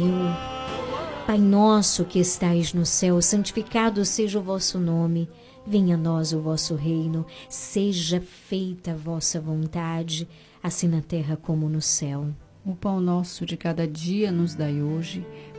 [SPEAKER 3] Pai nosso que estais no céu, santificado seja o vosso nome. Venha a nós o vosso reino, seja feita a vossa vontade, assim na terra como no céu.
[SPEAKER 19] O pão nosso de cada dia nos dai hoje,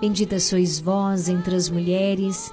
[SPEAKER 3] Bendita sois vós entre as mulheres.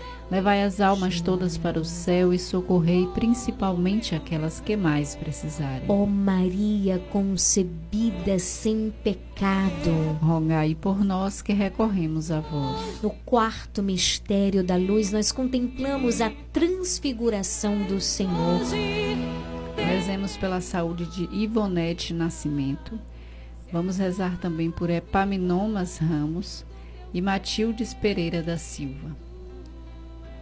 [SPEAKER 19] Levai as almas todas para o céu e socorrei principalmente aquelas que mais precisarem.
[SPEAKER 3] Ó Maria concebida sem pecado.
[SPEAKER 19] Rogai por nós que recorremos a vós.
[SPEAKER 3] No quarto mistério da luz, nós contemplamos a transfiguração do Senhor.
[SPEAKER 19] Rezemos pela saúde de Ivonete Nascimento. Vamos rezar também por Epaminondas Ramos e Matildes Pereira da Silva.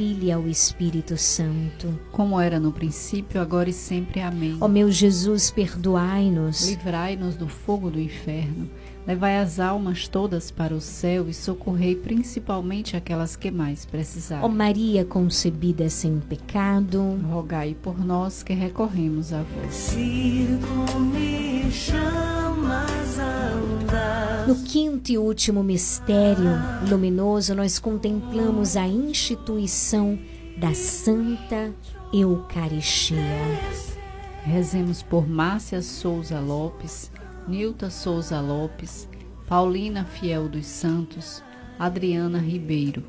[SPEAKER 3] Filho e ao Espírito Santo.
[SPEAKER 19] Como era no princípio, agora e sempre. Amém.
[SPEAKER 3] Ó meu Jesus, perdoai-nos.
[SPEAKER 19] Livrai-nos do fogo do inferno. Levai as almas todas para o céu e socorrei principalmente aquelas que mais precisarem.
[SPEAKER 3] Ó Maria concebida sem pecado,
[SPEAKER 19] rogai por nós que recorremos a vós.
[SPEAKER 6] Se tu me chamas a andar
[SPEAKER 3] No quinto e último mistério luminoso, nós contemplamos a instituição da Santa Eucaristia.
[SPEAKER 19] Rezemos por Márcia Souza Lopes, Nilta Souza Lopes, Paulina Fiel dos Santos, Adriana Ribeiro.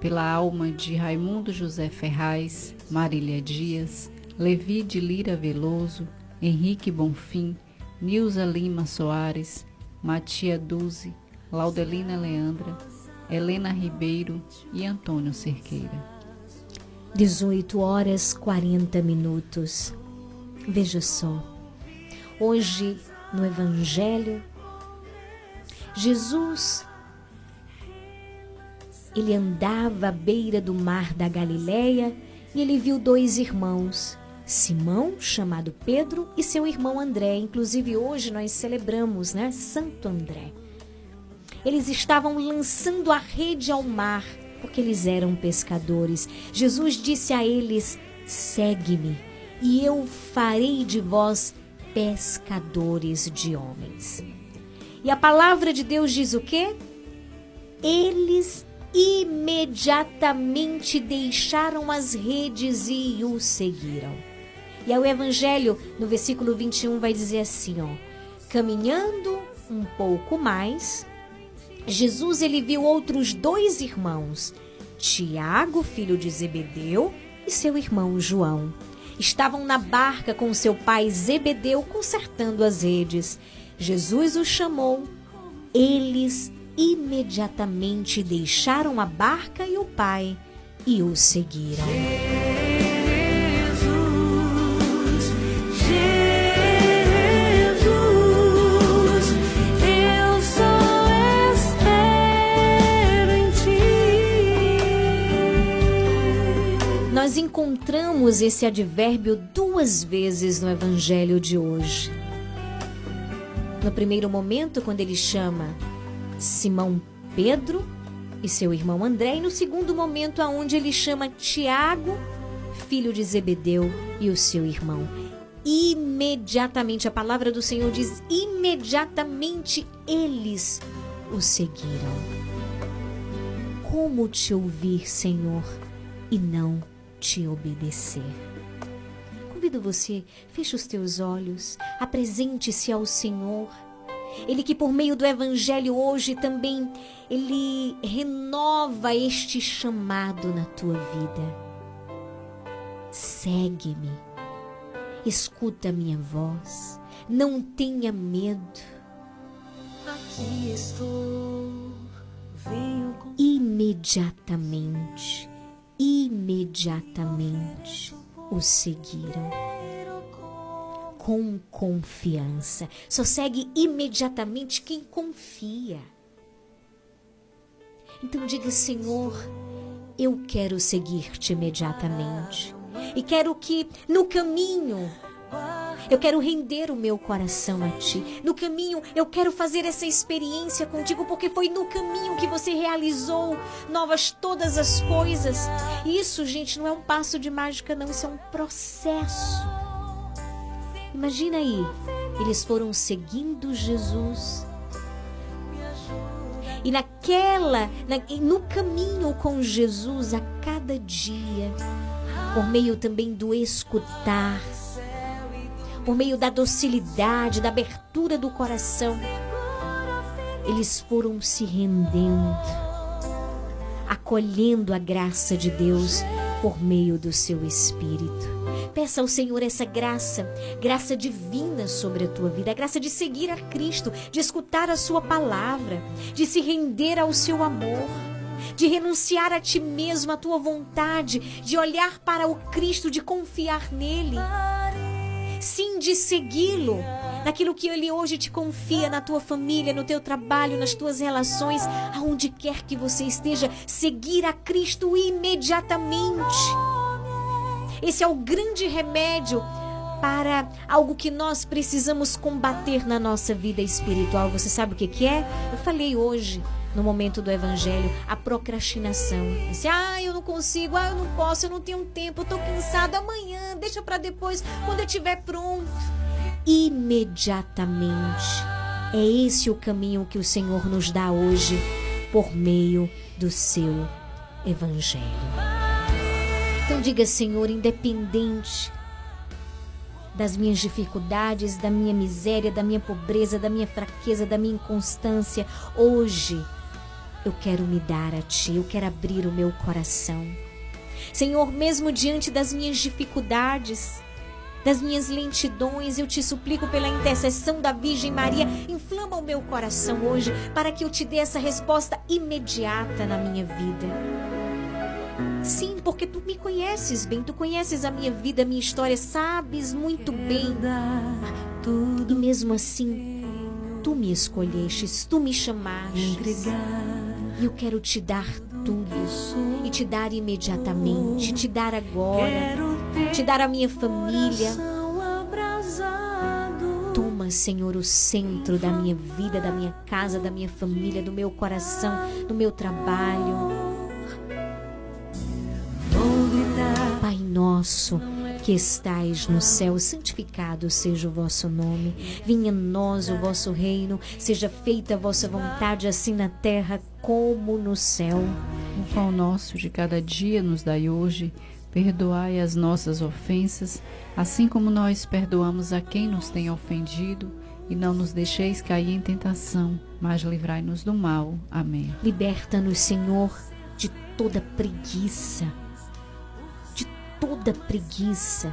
[SPEAKER 19] Pela alma de Raimundo José Ferraz, Marília Dias, Levi de Lira Veloso, Henrique Bonfim, Nilza Lima Soares, Matia Duze, Laudelina Leandra, Helena Ribeiro e Antônio Cerqueira.
[SPEAKER 3] 18 horas 40 minutos. Veja só, hoje no Evangelho, Jesus ele andava à beira do mar da Galileia e ele viu dois irmãos, Simão, chamado Pedro, e seu irmão André. Inclusive hoje nós celebramos, né, Santo André. Eles estavam lançando a rede ao mar, porque eles eram pescadores. Jesus disse a eles: "Segue-me, e eu farei de vós pescadores de homens." E a palavra de Deus diz o quê? Eles imediatamente deixaram as redes e o seguiram. E aí o evangelho, no versículo 21, vai dizer assim, ó: Caminhando um pouco mais, Jesus ele viu outros dois irmãos, Tiago, filho de Zebedeu, e seu irmão João. Estavam na barca com seu pai Zebedeu consertando as redes. Jesus os chamou. Eles imediatamente deixaram a barca e o pai e o seguiram. Nós encontramos esse advérbio duas vezes no evangelho de hoje. No primeiro momento, quando ele chama Simão Pedro e seu irmão André, e no segundo momento, aonde ele chama Tiago, filho de Zebedeu, e o seu irmão. Imediatamente, a palavra do Senhor diz: imediatamente eles o seguiram. Como te ouvir, Senhor, e não te obedecer? Convido você, feche os teus olhos, apresente-se ao Senhor. Ele que por meio do evangelho hoje também ele renova este chamado na tua vida. Segue-me. Escuta a minha voz. Não tenha medo.
[SPEAKER 9] Aqui estou, venho com
[SPEAKER 3] Imediatamente, imediatamente o seguiram. Com confiança. Só segue imediatamente quem confia. Então diga, Senhor, eu quero seguir-te imediatamente. E quero que no caminho eu quero render o meu coração a ti. No caminho, eu quero fazer essa experiência contigo, porque foi no caminho que você realizou novas todas as coisas. Isso, gente, não é um passo de mágica, não. Isso é um processo. Imagina aí, eles foram seguindo Jesus. E naquela, na, no caminho com Jesus a cada dia, por meio também do escutar, por meio da docilidade, da abertura do coração, eles foram se rendendo, acolhendo a graça de Deus por meio do seu Espírito. Peça ao Senhor essa graça, graça divina sobre a tua vida, a graça de seguir a Cristo, de escutar a Sua palavra, de se render ao seu amor, de renunciar a ti mesmo, à tua vontade, de olhar para o Cristo, de confiar nele. Sim, de segui-lo naquilo que ele hoje te confia na tua família, no teu trabalho, nas tuas relações, aonde quer que você esteja, seguir a Cristo imediatamente. Esse é o grande remédio para algo que nós precisamos combater na nossa vida espiritual. Você sabe o que, que é? Eu falei hoje no momento do evangelho, a procrastinação. Disse, ah, eu não consigo, ah, eu não posso, eu não tenho tempo, eu tô cansado, amanhã, deixa para depois, quando eu estiver pronto. Imediatamente É esse o caminho que o Senhor nos dá hoje por meio do seu Evangelho. Então diga, Senhor, independente das minhas dificuldades, da minha miséria, da minha pobreza, da minha fraqueza, da minha inconstância, hoje eu quero me dar a Ti, eu quero abrir o meu coração. Senhor, mesmo diante das minhas dificuldades, das minhas lentidões, eu te suplico pela intercessão da Virgem Maria, inflama o meu coração hoje para que eu te dê essa resposta imediata na minha vida. Sim, porque tu me conheces bem, tu conheces a minha vida, a minha história, sabes muito bem. E mesmo assim, tu me escolhestes, tu me chamaste. E eu quero te dar tudo e te dar imediatamente, te dar agora, te dar a minha família. Toma, Senhor, o centro da minha vida, da minha casa, da minha família, do meu coração, do meu trabalho. Pai nosso, que estais no céu, santificado seja o vosso nome. Venha a nós o vosso reino, seja feita a vossa vontade, assim na terra como no céu.
[SPEAKER 19] O pão nosso de cada dia nos dai hoje. Perdoai as nossas ofensas, assim como nós perdoamos a quem nos tem ofendido. E não nos deixeis cair em tentação, mas livrai-nos do mal. Amém.
[SPEAKER 3] Liberta-nos, Senhor, de toda preguiça, toda preguiça.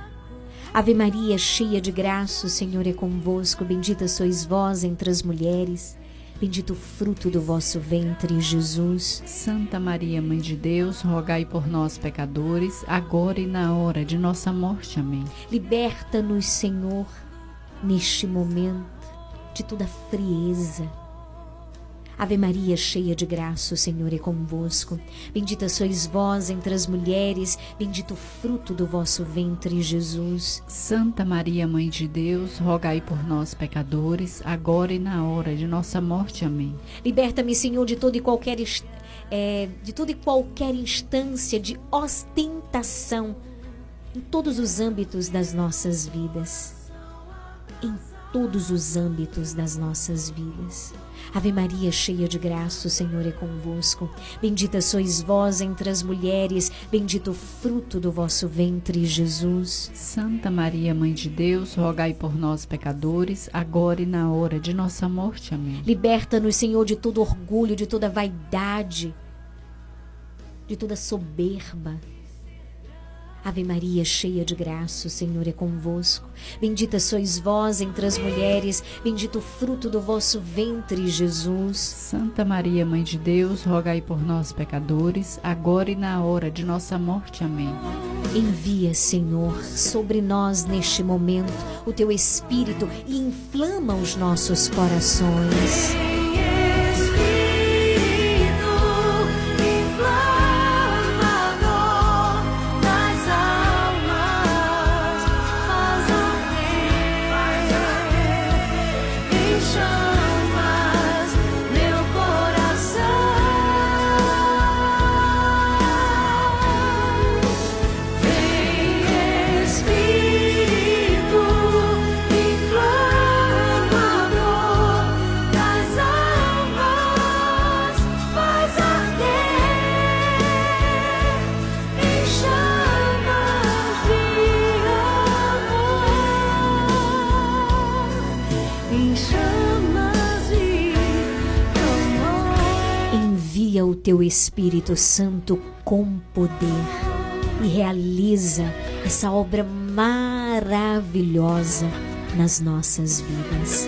[SPEAKER 3] Ave Maria, cheia de graça, o Senhor é convosco. Bendita sois vós entre as mulheres. Bendito o fruto do vosso ventre, Jesus.
[SPEAKER 19] Santa Maria, Mãe de Deus, rogai por nós, pecadores, agora e na hora de nossa morte. Amém.
[SPEAKER 3] Liberta-nos, Senhor, neste momento de toda frieza. Ave Maria, cheia de graça, o Senhor é convosco. Bendita sois vós entre as mulheres, bendito o fruto do vosso ventre, Jesus.
[SPEAKER 19] Santa Maria, Mãe de Deus, rogai por nós, pecadores, agora e na hora de nossa morte. Amém.
[SPEAKER 3] Liberta-me, Senhor, de toda e qualquer é, de toda e qualquer instância de ostentação em todos os âmbitos das nossas vidas. Em todos os âmbitos das nossas vidas. Ave Maria, cheia de graça, o Senhor é convosco. Bendita sois vós entre as mulheres, bendito o fruto do vosso ventre, Jesus.
[SPEAKER 19] Santa Maria, Mãe de Deus, rogai por nós, pecadores, agora e na hora de nossa morte. Amém.
[SPEAKER 3] Liberta-nos, Senhor, de todo orgulho, de toda vaidade, de toda soberba. Ave Maria, cheia de graça, o Senhor é convosco. Bendita sois vós entre as mulheres, bendito o fruto do vosso ventre, Jesus.
[SPEAKER 19] Santa Maria, Mãe de Deus, rogai por nós, pecadores, agora e na hora de nossa morte. Amém.
[SPEAKER 3] Envia, Senhor, sobre nós neste momento o teu Espírito e inflama os nossos corações. Teu Espírito Santo com poder e realiza essa obra maravilhosa nas nossas vidas.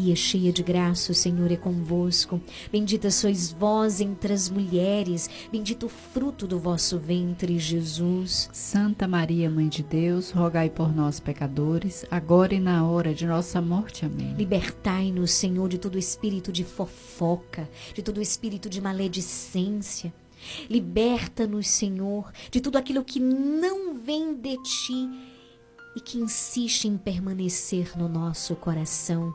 [SPEAKER 3] Maria, cheia de graça, o Senhor é convosco. Bendita sois vós entre as mulheres, bendito o fruto do vosso ventre, Jesus.
[SPEAKER 19] Santa Maria, Mãe de Deus, rogai por nós, pecadores, agora e na hora de nossa morte. Amém.
[SPEAKER 3] Libertai-nos, Senhor, de todo espírito de fofoca, de todo espírito de maledicência. Liberta-nos, Senhor, de tudo aquilo que não vem de ti e que insiste em permanecer no nosso coração,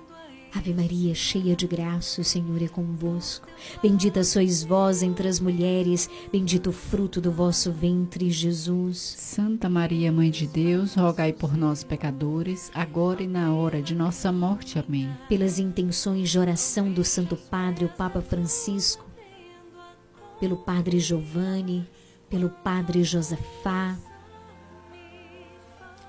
[SPEAKER 3] Ave Maria, cheia de graça, o Senhor é convosco. Bendita sois vós entre as mulheres, bendito o fruto do vosso ventre, Jesus.
[SPEAKER 19] Santa Maria, Mãe de Deus, rogai por nós, pecadores, agora e na hora de nossa morte. Amém.
[SPEAKER 3] Pelas intenções de oração do Santo Padre, o Papa Francisco, pelo Padre Giovanni, pelo Padre Josafá.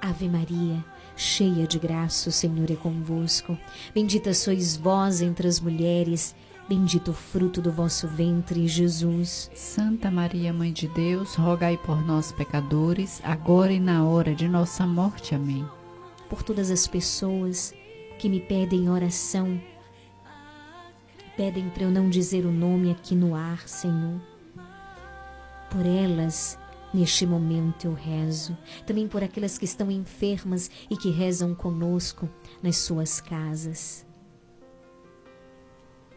[SPEAKER 3] Ave Maria, cheia de graça, o Senhor é convosco. Bendita sois vós entre as mulheres, bendito o fruto do vosso ventre, Jesus.
[SPEAKER 19] Santa Maria, Mãe de Deus, rogai por nós, pecadores, agora e na hora de nossa morte. Amém.
[SPEAKER 3] Por todas as pessoas que me pedem oração, pedem para eu não dizer o nome aqui no ar, Senhor. Por elas, Neste momento eu rezo também por aquelas que estão enfermas e que rezam conosco nas suas casas.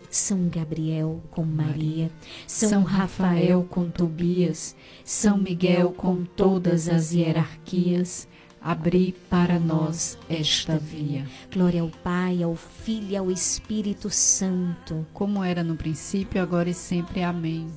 [SPEAKER 3] São Gabriel com Maria, São,
[SPEAKER 19] São Rafael com Tobias, São Miguel com todas as hierarquias, abri para nós esta via.
[SPEAKER 3] Glória ao Pai, ao Filho e ao Espírito Santo.
[SPEAKER 19] Como era no princípio, agora e sempre. Amém.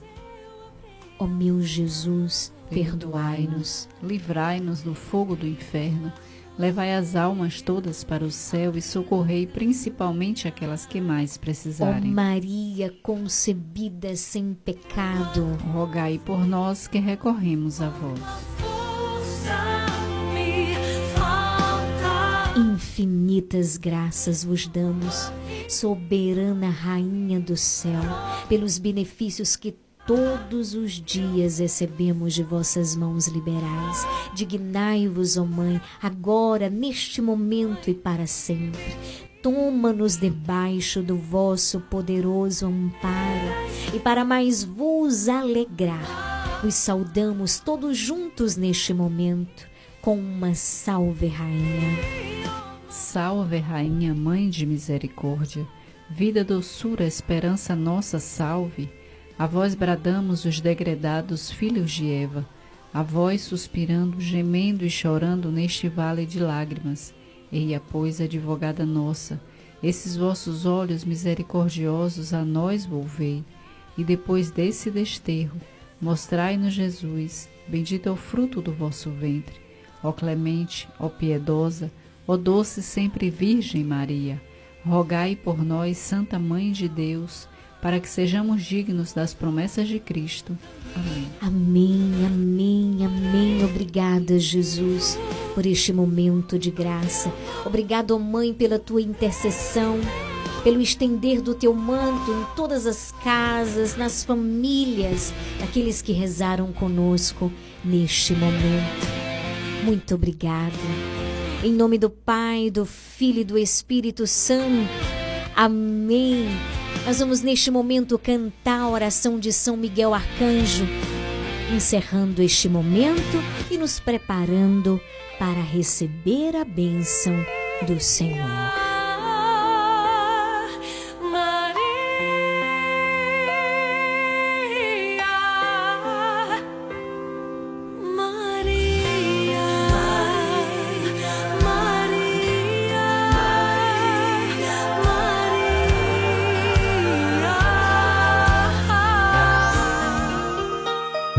[SPEAKER 3] Ó meu Jesus, perdoai-nos,
[SPEAKER 19] livrai-nos do fogo do inferno, levai as almas todas para o céu e socorrei principalmente aquelas que mais
[SPEAKER 3] Ó
[SPEAKER 19] precisarem.
[SPEAKER 3] Maria concebida sem pecado,
[SPEAKER 19] Rogai por nós que recorremos a vós.
[SPEAKER 3] infinitas graças vos damos, soberana Rainha do céu, pelos benefícios que todos os dias recebemos de vossas mãos liberais. Dignai-vos, ó Mãe, agora, neste momento e para sempre. Toma-nos debaixo do vosso poderoso amparo, e para mais vos alegrar, vos saudamos todos juntos neste momento, com uma salve, Rainha.
[SPEAKER 19] Salve, Rainha, Mãe de Misericórdia, vida, doçura, esperança nossa, salve. A vós bradamos os degredados filhos de Eva, a vós suspirando, gemendo e chorando neste vale de lágrimas. Eia, pois, advogada nossa, esses vossos olhos misericordiosos a nós volvei, e depois desse desterro, mostrai-nos Jesus, bendito é o fruto do vosso ventre. Ó clemente, ó piedosa, ó doce sempre Virgem Maria, rogai por nós, Santa Mãe de Deus, para que sejamos dignos das promessas de Cristo. Amém.
[SPEAKER 3] Amém, amém, amém. Obrigada, Jesus, por este momento de graça. Obrigado, Mãe, pela tua intercessão, pelo estender do teu manto em todas as casas, nas famílias daqueles que rezaram conosco neste momento. Muito obrigada. Em nome do Pai, do Filho e do Espírito Santo. Amém. Nós vamos neste momento cantar a oração de São Miguel Arcanjo, encerrando este momento e nos preparando para receber a bênção do Senhor.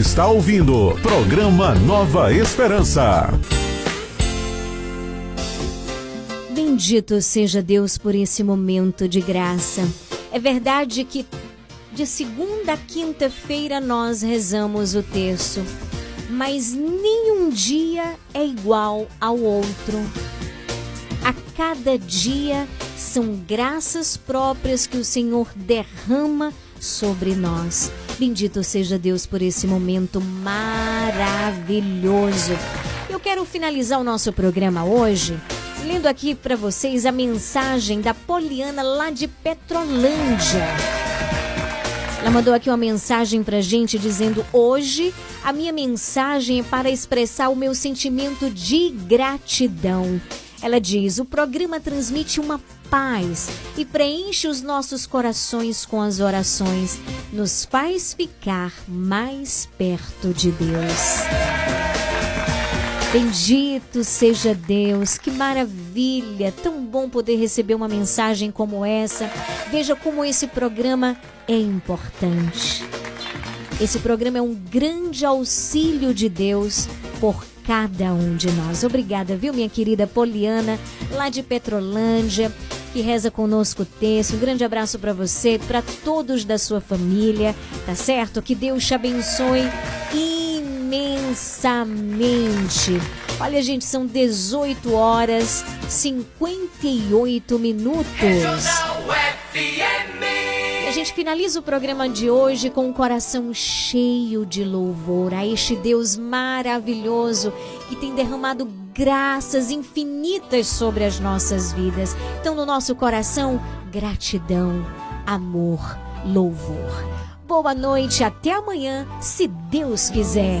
[SPEAKER 4] Está ouvindo programa Nova Esperança.
[SPEAKER 3] Bendito seja Deus por esse momento de graça. É verdade que de segunda a quinta-feira nós rezamos o terço, mas nenhum dia é igual ao outro. A cada dia são graças próprias que o Senhor derrama sobre nós. Bendito seja Deus por esse momento maravilhoso. Eu quero finalizar o nosso programa hoje lendo aqui para vocês a mensagem da Poliana lá de Petrolândia. Ela mandou aqui uma mensagem pra gente dizendo: Hoje a minha mensagem é para expressar o meu sentimento de gratidão. Ela diz: O programa transmite uma paz e preenche os nossos corações com as orações, nos faz ficar mais perto de Deus. Bendito seja Deus, que maravilha! Tão bom poder receber uma mensagem como essa. Veja como esse programa é importante. Esse programa é um grande auxílio de Deus por cada um de nós. Obrigada, viu, minha querida Poliana, lá de Petrolândia, que reza conosco o texto. Um grande abraço para você, para todos da sua família, tá certo? Que Deus te abençoe imensamente. Olha, gente, são 18 horas 58 minutos. E a gente finaliza o programa de hoje com um coração cheio de louvor a este Deus maravilhoso que tem derramado graças infinitas sobre as nossas vidas. Então, no nosso coração, gratidão, amor, louvor. Boa noite, até amanhã, se Deus quiser.